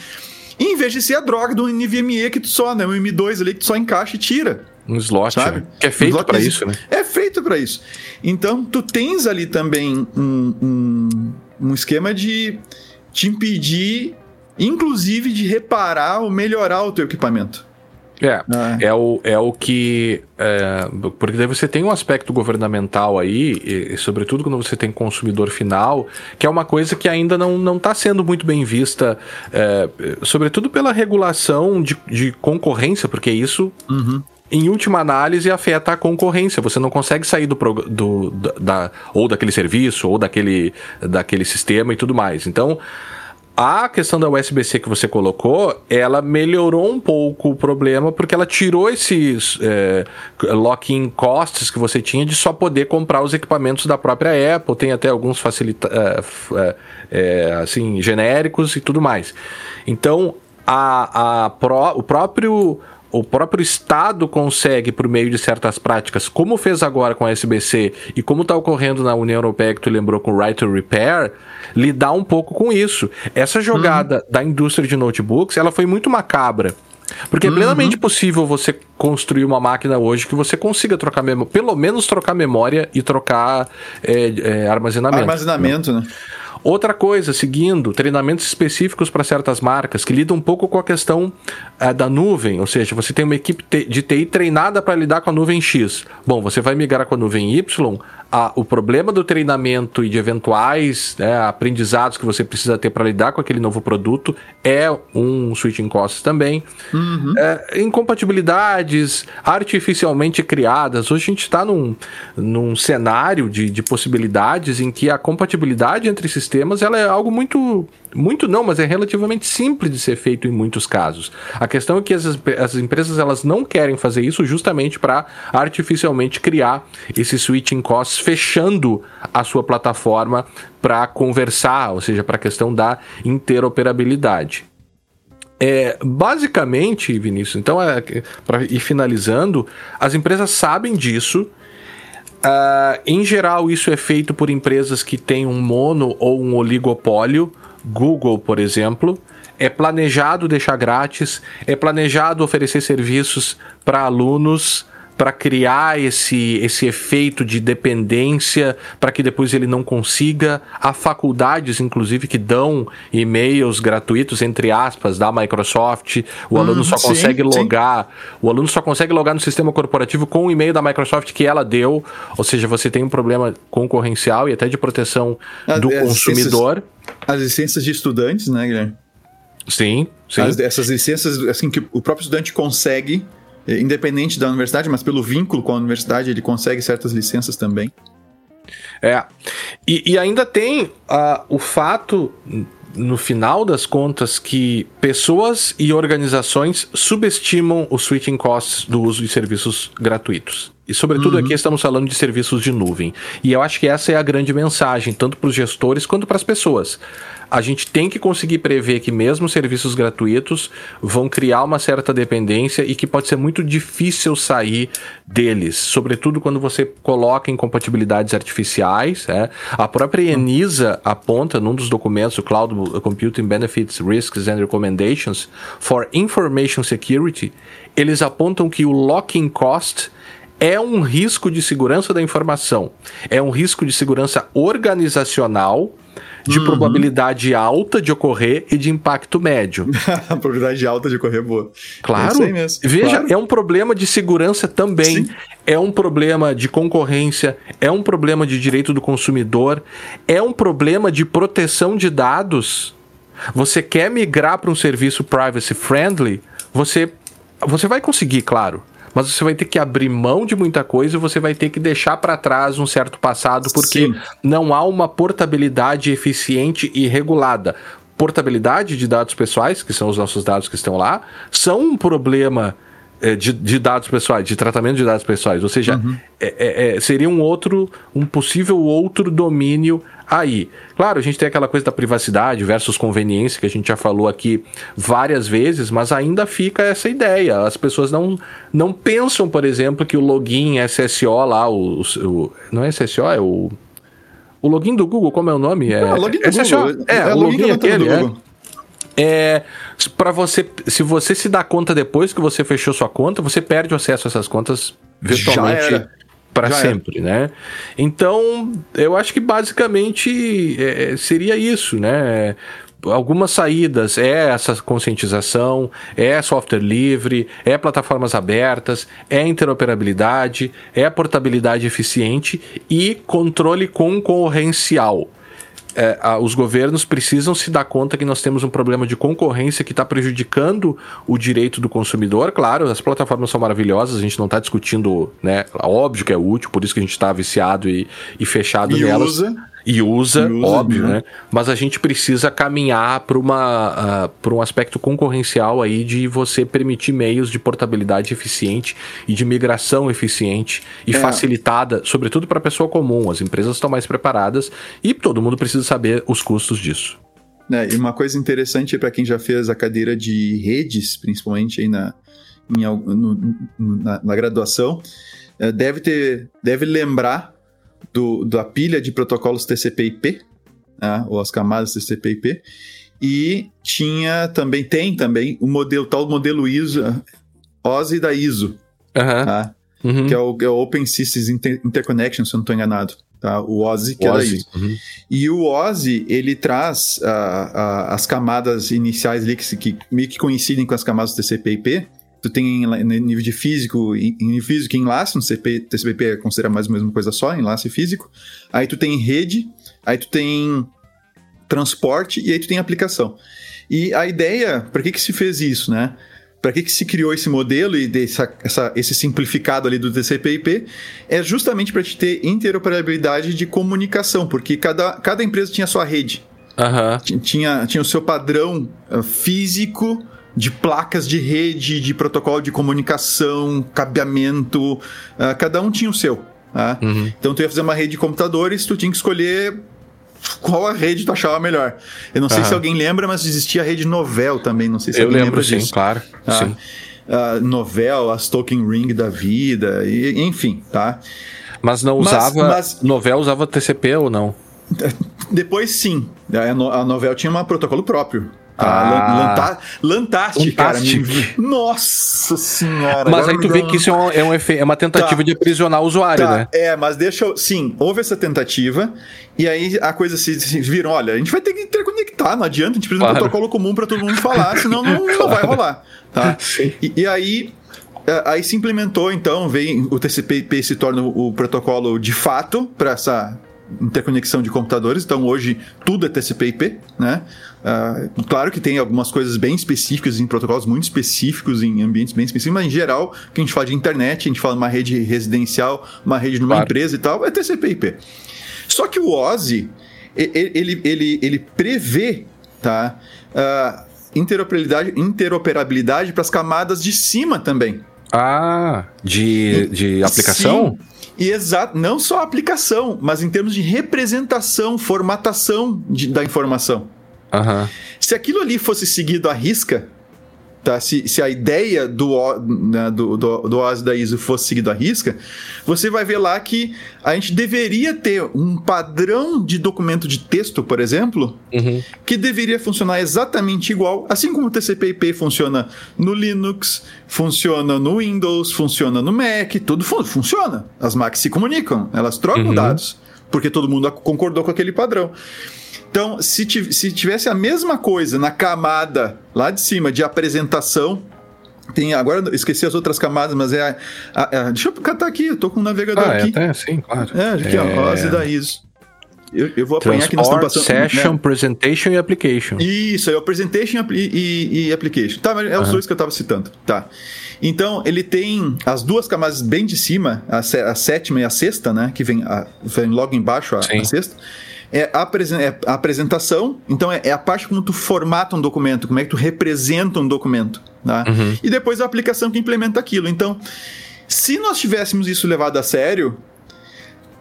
E em vez de ser a droga do NVMe que tu só, né, um M2 ali que tu só encaixa e tira. Um slot, sabe? Né? Que é feito para isso, né? É feito para isso. Então, tu tens ali também um, um, um esquema de te impedir, inclusive, de reparar ou melhorar o teu equipamento. É, ah. é, o, é o que. É, porque daí você tem um aspecto governamental aí, e, e, sobretudo quando você tem consumidor final, que é uma coisa que ainda não está sendo muito bem vista, é, sobretudo pela regulação de, de concorrência, porque isso. Uhum em última análise, afeta a concorrência. Você não consegue sair do, do da, ou daquele serviço, ou daquele, daquele sistema e tudo mais. Então, a questão da USB-C que você colocou, ela melhorou um pouco o problema, porque ela tirou esses é, lock-in costs que você tinha de só poder comprar os equipamentos da própria Apple. Tem até alguns facilita é, é, assim, genéricos e tudo mais. Então, a, a o próprio o próprio Estado consegue, por meio de certas práticas, como fez agora com a SBC e como está ocorrendo na União Europeia, que tu lembrou com o Right to Repair, lidar um pouco com isso. Essa jogada uhum. da indústria de notebooks, ela foi muito macabra. Porque é plenamente uhum. possível você construir uma máquina hoje que você consiga trocar pelo menos trocar memória e trocar é, é, armazenamento. Armazenamento, né? Outra coisa, seguindo, treinamentos específicos para certas marcas que lidam um pouco com a questão uh, da nuvem, ou seja, você tem uma equipe de TI treinada para lidar com a nuvem X. Bom, você vai migrar com a nuvem Y, a, o problema do treinamento e de eventuais né, aprendizados que você precisa ter para lidar com aquele novo produto é um switching costs também. Uhum. É, incompatibilidades artificialmente criadas. Hoje a gente está num, num cenário de, de possibilidades em que a compatibilidade entre sistemas ela é algo muito muito não, mas é relativamente simples de ser feito em muitos casos. A questão é que as, as empresas elas não querem fazer isso justamente para artificialmente criar esse switching costs, fechando a sua plataforma para conversar, ou seja, para a questão da interoperabilidade. É, basicamente, Vinícius, então, é, para ir finalizando, as empresas sabem disso. Uh, em geral, isso é feito por empresas que têm um mono ou um oligopólio, Google, por exemplo, é planejado deixar grátis, é planejado oferecer serviços para alunos para criar esse, esse efeito de dependência para que depois ele não consiga. Há faculdades, inclusive, que dão e-mails gratuitos, entre aspas, da Microsoft. O hum, aluno só sim, consegue logar. Sim. O aluno só consegue logar no sistema corporativo com o e-mail da Microsoft que ela deu. Ou seja, você tem um problema concorrencial e até de proteção do as consumidor. Licenças, as licenças de estudantes, né, Guilherme? Sim, sim. As, essas licenças, assim, que o próprio estudante consegue independente da universidade, mas pelo vínculo com a universidade, ele consegue certas licenças também. É. E, e ainda tem uh, o fato, no final das contas, que pessoas e organizações subestimam o switching costs do uso de serviços gratuitos. E, sobretudo, uhum. aqui estamos falando de serviços de nuvem. E eu acho que essa é a grande mensagem, tanto para os gestores quanto para as pessoas. A gente tem que conseguir prever que, mesmo serviços gratuitos, vão criar uma certa dependência e que pode ser muito difícil sair deles, sobretudo quando você coloca incompatibilidades artificiais. É. A própria ENISA aponta num dos documentos, o Cloud Computing Benefits, Risks and Recommendations for Information Security, eles apontam que o locking cost é um risco de segurança da informação, é um risco de segurança organizacional de uhum. probabilidade alta de ocorrer e de impacto médio. a probabilidade alta de ocorrer é boa. Claro. É mesmo. Veja, claro. é um problema de segurança também. Sim. É um problema de concorrência, é um problema de direito do consumidor, é um problema de proteção de dados. Você quer migrar para um serviço privacy friendly? Você, você vai conseguir, claro mas você vai ter que abrir mão de muita coisa e você vai ter que deixar para trás um certo passado, porque Sim. não há uma portabilidade eficiente e regulada. Portabilidade de dados pessoais, que são os nossos dados que estão lá, são um problema de, de, dados pessoais, de tratamento de dados pessoais. Ou seja, uhum. é, é, é seria um outro, um possível outro domínio aí. Claro, a gente tem aquela coisa da privacidade versus conveniência que a gente já falou aqui várias vezes, mas ainda fica essa ideia. As pessoas não, não pensam, por exemplo, que o login SSO lá, o, o não é SSO, é o o login do Google, como é o nome? É, não, login do SSO. Google. É, é, o login, login aquele, é. É, para você, se você se dá conta depois que você fechou sua conta, você perde o acesso a essas contas virtualmente para sempre, era. né? Então, eu acho que basicamente é, seria isso, né? algumas saídas é essa conscientização, é software livre, é plataformas abertas, é interoperabilidade, é portabilidade eficiente e controle concorrencial é, a, os governos precisam se dar conta que nós temos um problema de concorrência que está prejudicando o direito do consumidor. Claro, as plataformas são maravilhosas, a gente não está discutindo, né? Óbvio que é útil, por isso que a gente está viciado e, e fechado e nelas. Usa e usa, usa óbvio, né? né? Mas a gente precisa caminhar para uma uh, para um aspecto concorrencial aí de você permitir meios de portabilidade eficiente e de migração eficiente e é. facilitada, sobretudo para a pessoa comum. As empresas estão mais preparadas e todo mundo precisa saber os custos disso. É, e uma coisa interessante para quem já fez a cadeira de redes, principalmente aí na, em, no, na, na graduação, é, deve ter deve lembrar do, da pilha de protocolos TCP/IP, né, ou as camadas TCP/IP, e tinha também tem também o modelo tal modelo ISO, OSI da ISO, uhum. Tá? Uhum. que é o, é o, Open Systems Inter Interconnection, se eu não estou enganado. Tá? O OSI, que OSI. é da ISO. Uhum. E o OSI, ele traz uh, uh, as camadas iniciais ali que, que meio que coincidem com as camadas TCP/IP, tu tem em nível de físico, em nível físico enlace, no CP, TCP é considera mais ou menos uma coisa só, enlace físico. Aí tu tem rede, aí tu tem transporte e aí tu tem aplicação. E a ideia, para que que se fez isso, né? Para que que se criou esse modelo e dessa, essa, esse simplificado ali do TCP/IP? É justamente para te ter interoperabilidade de comunicação, porque cada, cada empresa tinha sua rede. Uhum. Tinha, tinha o seu padrão uh, físico de placas de rede, de protocolo de comunicação, cabeamento, uh, cada um tinha o seu. Tá? Uhum. Então tu ia fazer uma rede de computadores, tu tinha que escolher qual a rede tu achava melhor. Eu não sei uhum. se alguém lembra, mas existia a rede Novel também, não sei se Eu alguém lembro, lembra sim, claro. Tá? Sim. Uh, Novel, as Token Ring da vida, e, enfim, tá? Mas não usava. Mas, mas... Novel usava TCP ou não? Depois sim. A Novel tinha um protocolo próprio. Ah, Lantastic, cara. Nossa senhora. Mas aí tu vê que isso é, um, é, um é uma tentativa tá. de aprisionar o usuário, tá. né? É, mas deixa eu. Sim, houve essa tentativa. E aí a coisa se, se viram: olha, a gente vai ter que interconectar, não adianta, a gente precisa claro. de um protocolo comum para todo mundo falar, senão não, claro. não vai rolar. Tá? E, e aí é, aí se implementou, então, vem o TCP/IP se torna o protocolo de fato para essa interconexão de computadores. Então hoje tudo é TCP/IP, né? Uh, claro que tem algumas coisas bem específicas em protocolos muito específicos, em ambientes bem específicos, mas em geral, que a gente fala de internet, a gente fala de uma rede residencial, uma rede numa claro. empresa e tal, é TCP/IP. Só que o OSI, ele, ele, ele prevê tá, uh, interoperabilidade, interoperabilidade para as camadas de cima também. Ah, de, de aplicação? Sim. E exato, não só a aplicação, mas em termos de representação, formatação de, da informação. Aham. Se aquilo ali fosse seguido à risca, tá? Se, se a ideia do, né, do, do, do OAS da ISO fosse seguido à risca, você vai ver lá que a gente deveria ter um padrão de documento de texto, por exemplo, Uhum. que deveria funcionar exatamente igual, assim como o TCP/IP funciona no Linux, funciona no Windows, funciona no Mac, tudo fun- funciona. As máquinas se comunicam, elas trocam Uhum. dados, porque todo mundo concordou com aquele padrão. Então, se, ti- se tivesse a mesma coisa na camada lá de cima de apresentação, tem agora esqueci as outras camadas, mas é a, a- a- deixa eu catar aqui, eu tô com o navegador Ah, é aqui. até sim, claro. É, aqui, ó, ó, as da ISO. Eu, eu vou apanhar que nós estamos Transport, passando. Session, né? Presentation e Application. Isso, é o Presentation e e, e Application. Tá, mas é os dois que eu estava citando. Tá. Então, ele tem as duas camadas bem de cima, a, a sétima e a sexta, né? Que vem, a- vem logo embaixo a, a sexta. É a, apresen- é a apresentação, então é, é a parte como tu formata um documento, como é que tu representa um documento. Tá? Uhum. E depois a aplicação que implementa aquilo. Então, se nós tivéssemos isso levado a sério,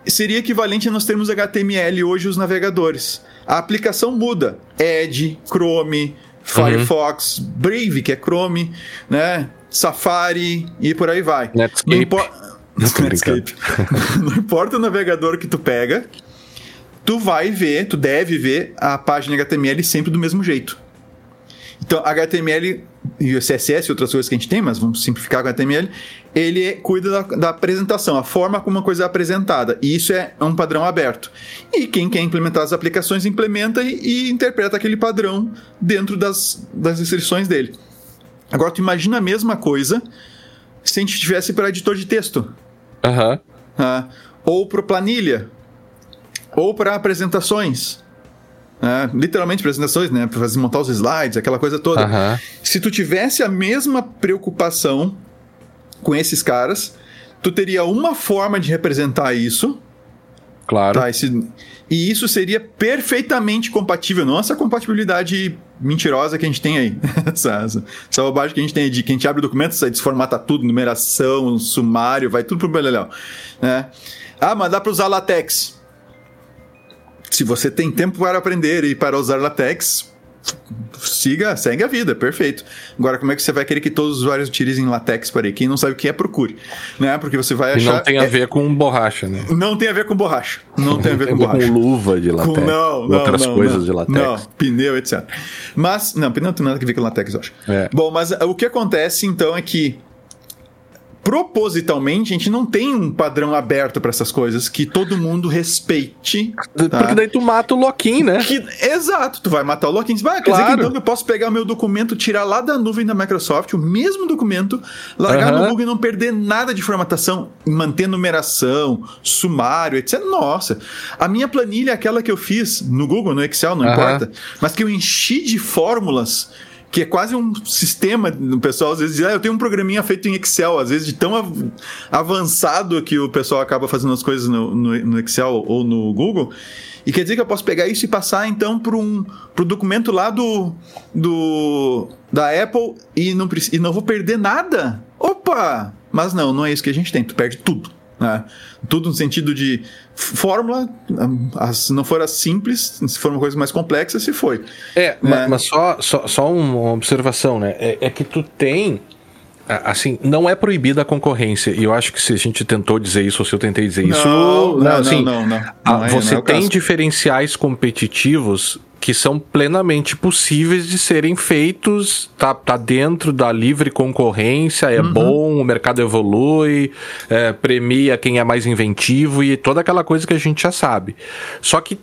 seria equivalente a nós termos HTML hoje os navegadores. A aplicação muda. Edge, Chrome, Firefox, Brave, que é Chrome, né? Safari e por aí vai. Netscape. Não brincando. Netscape. Não importa o navegador que tu pega, tu vai ver, tu deve ver a página HTML sempre do mesmo jeito. Então, HTML e o CSS e outras coisas que a gente tem, mas vamos simplificar com HTML, ele é- cuida da, da apresentação, a forma como uma coisa é apresentada. E isso é um padrão aberto. E quem quer implementar as aplicações, implementa e, e interpreta aquele padrão dentro das, das restrições dele. Agora, tu imagina a mesma coisa se a gente tivesse para editor de texto. Aham. Ah, ou para planilha, ou para apresentações. Ah, literalmente apresentações, né? Para fazer montar os slides, aquela coisa toda. Se tu tivesse a mesma preocupação com esses caras, tu teria uma forma de representar isso, Claro. tá? Esse- e isso seria perfeitamente compatível, não essa compatibilidade mentirosa que a gente tem aí. essa, essa, essa bobagem que a gente tem aí de que a gente abre o documento, sai, desformata tudo, numeração, sumário, vai tudo pro beleléu. Né? Ah, mas dá para usar latex. Se você tem tempo para aprender e para usar latex, siga, segue a vida, perfeito. Agora, como é que você vai querer que todos os usuários utilizem latex para aí? Quem não sabe o que é, procure. Né? Porque você vai E achar. não tem a é- ver com borracha, né? não tem a ver com borracha. Não tem a ver com com borracha. luva de latex. Com- não, não, Outras não, coisas não. de latex. Não, pneu, etc. Mas, não, pneu não tem nada a ver com latex, eu acho. É. Bom, mas o que acontece então é que propositalmente a gente não tem um padrão aberto para essas coisas que todo mundo respeite. tá? Porque daí tu mata o Loquim, né? Que- exato, tu vai matar o login. Vai, quer dizer que então eu posso pegar o meu documento, tirar lá da nuvem da Microsoft, o mesmo documento, largar Aham. no Google e não perder nada de formatação, manter numeração, sumário, etc. Nossa, a minha planilha é aquela que eu fiz no Google, no Excel, não Aham. importa, mas que eu enchi de fórmulas. Que é quase um sistema, o pessoal às vezes diz, ah, eu tenho um programinha feito em Excel, às vezes de tão av- avançado que o pessoal acaba fazendo as coisas no, no- no Excel ou no Google, e quer dizer que eu posso pegar isso e passar então para um pro documento lá do, do da Apple e não, e não vou perder nada. Opa! Mas não, não é isso que a gente tem. Tu perde tudo. Né? Tudo no sentido de fórmula, ah, se não for as simples, se for uma coisa mais complexa, se foi. É, ma- É. mas só, só, só uma observação, né? É, é que tu tem. Assim, não é proibida a concorrência. E eu acho que se a gente tentou dizer isso, ou se eu tentei dizer isso. Não, não, assim, não, não, não. Não é- você não é tem diferenciais competitivos que são plenamente possíveis de serem feitos, tá, tá dentro da livre concorrência, Uhum. é bom, o mercado evolui, é, premia quem é mais inventivo e toda aquela coisa que a gente já sabe. Só que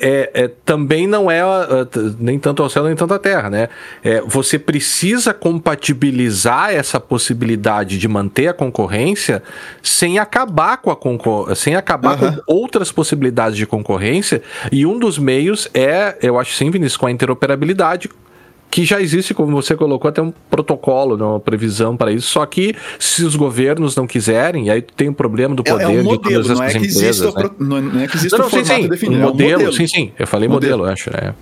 é, é- também não é nem tanto ao céu nem tanto à terra, né? É, você precisa compatibilizar essa possibilidade de manter a concorrência sem acabar com a concor sem acabar Aham. com outras possibilidades de concorrência. E um dos meios é, eu acho sim, Vinícius, com a interoperabilidade. Que já existe, como você colocou, até um protocolo, né, uma previsão para isso. Só que se os governos não quiserem, e aí tem o problema do É, poder é um de modelo, todas não é que empresas. né? pro- não, não é que exista Não, o não, sim, definido. Um é um modelo, sim, sim. Eu falei modelo, Modelo. acho, né?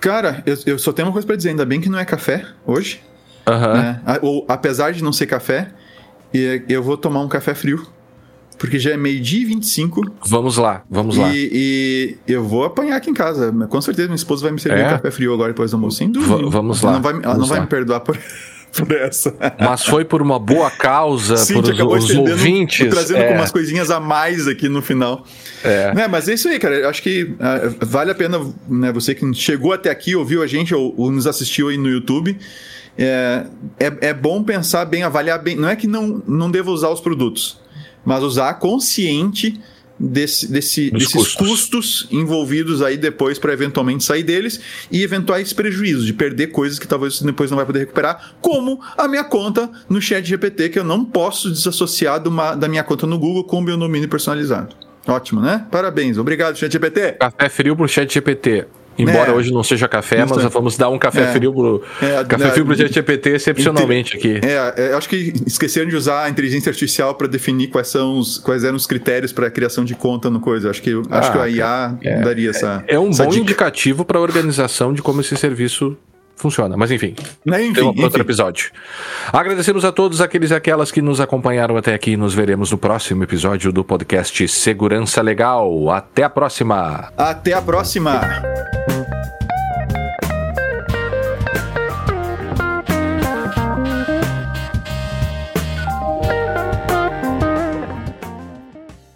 Cara, eu, eu só tenho uma coisa pra dizer, ainda bem que não é café hoje. Aham. né? A- Ou, apesar de não ser café, e- eu vou tomar um café frio. Porque já é meio-dia e 25 Vamos lá, vamos lá. e, eu vou apanhar aqui em casa. Com certeza minha esposa vai me servir É? um café frio agora depois do almoço. Sem dúvida. Va- vamos Ela lá, Não vai, ela não vai me perdoar por. Mas foi por uma boa causa, Sim, por os, acabou os ouvintes. trazendo é, umas coisinhas a mais aqui no final. é. Né, mas é isso aí, cara. Eu acho que ah, vale a pena, né, você que chegou até aqui, ouviu a gente ou, ou nos assistiu aí no YouTube. É, é, é bom pensar bem, avaliar bem. Não é que não, não deva usar os produtos, mas usar consciente desse, desse- desses custos. custos. envolvidos aí depois para eventualmente sair deles e eventuais prejuízos de perder coisas que talvez você depois não vai poder recuperar, como a minha conta no Chat GPT, que eu não posso desassociar de uma- da minha conta no Google com o meu domínio personalizado. Ótimo, né? Parabéns. Obrigado, Chat GPT. Café frio pro chat GPT. Embora É. hoje não seja café, mas sei. vamos dar um café É. frio pro. É, café né, frio pro chat GPT excepcionalmente aqui. É, é, acho que esqueceram de usar a inteligência artificial para definir quais são os quais eram os critérios para a criação de conta no coisa. Acho que acho Ah, que a IA daria essa É um essa bom dica. indicativo para a organização de como esse serviço funciona. Mas enfim, Né, enfim, tema para outro episódio. Agradecemos a todos aqueles e aquelas que nos acompanharam até aqui. Nos veremos no próximo episódio do podcast Segurança Legal. Até a próxima! Até a próxima.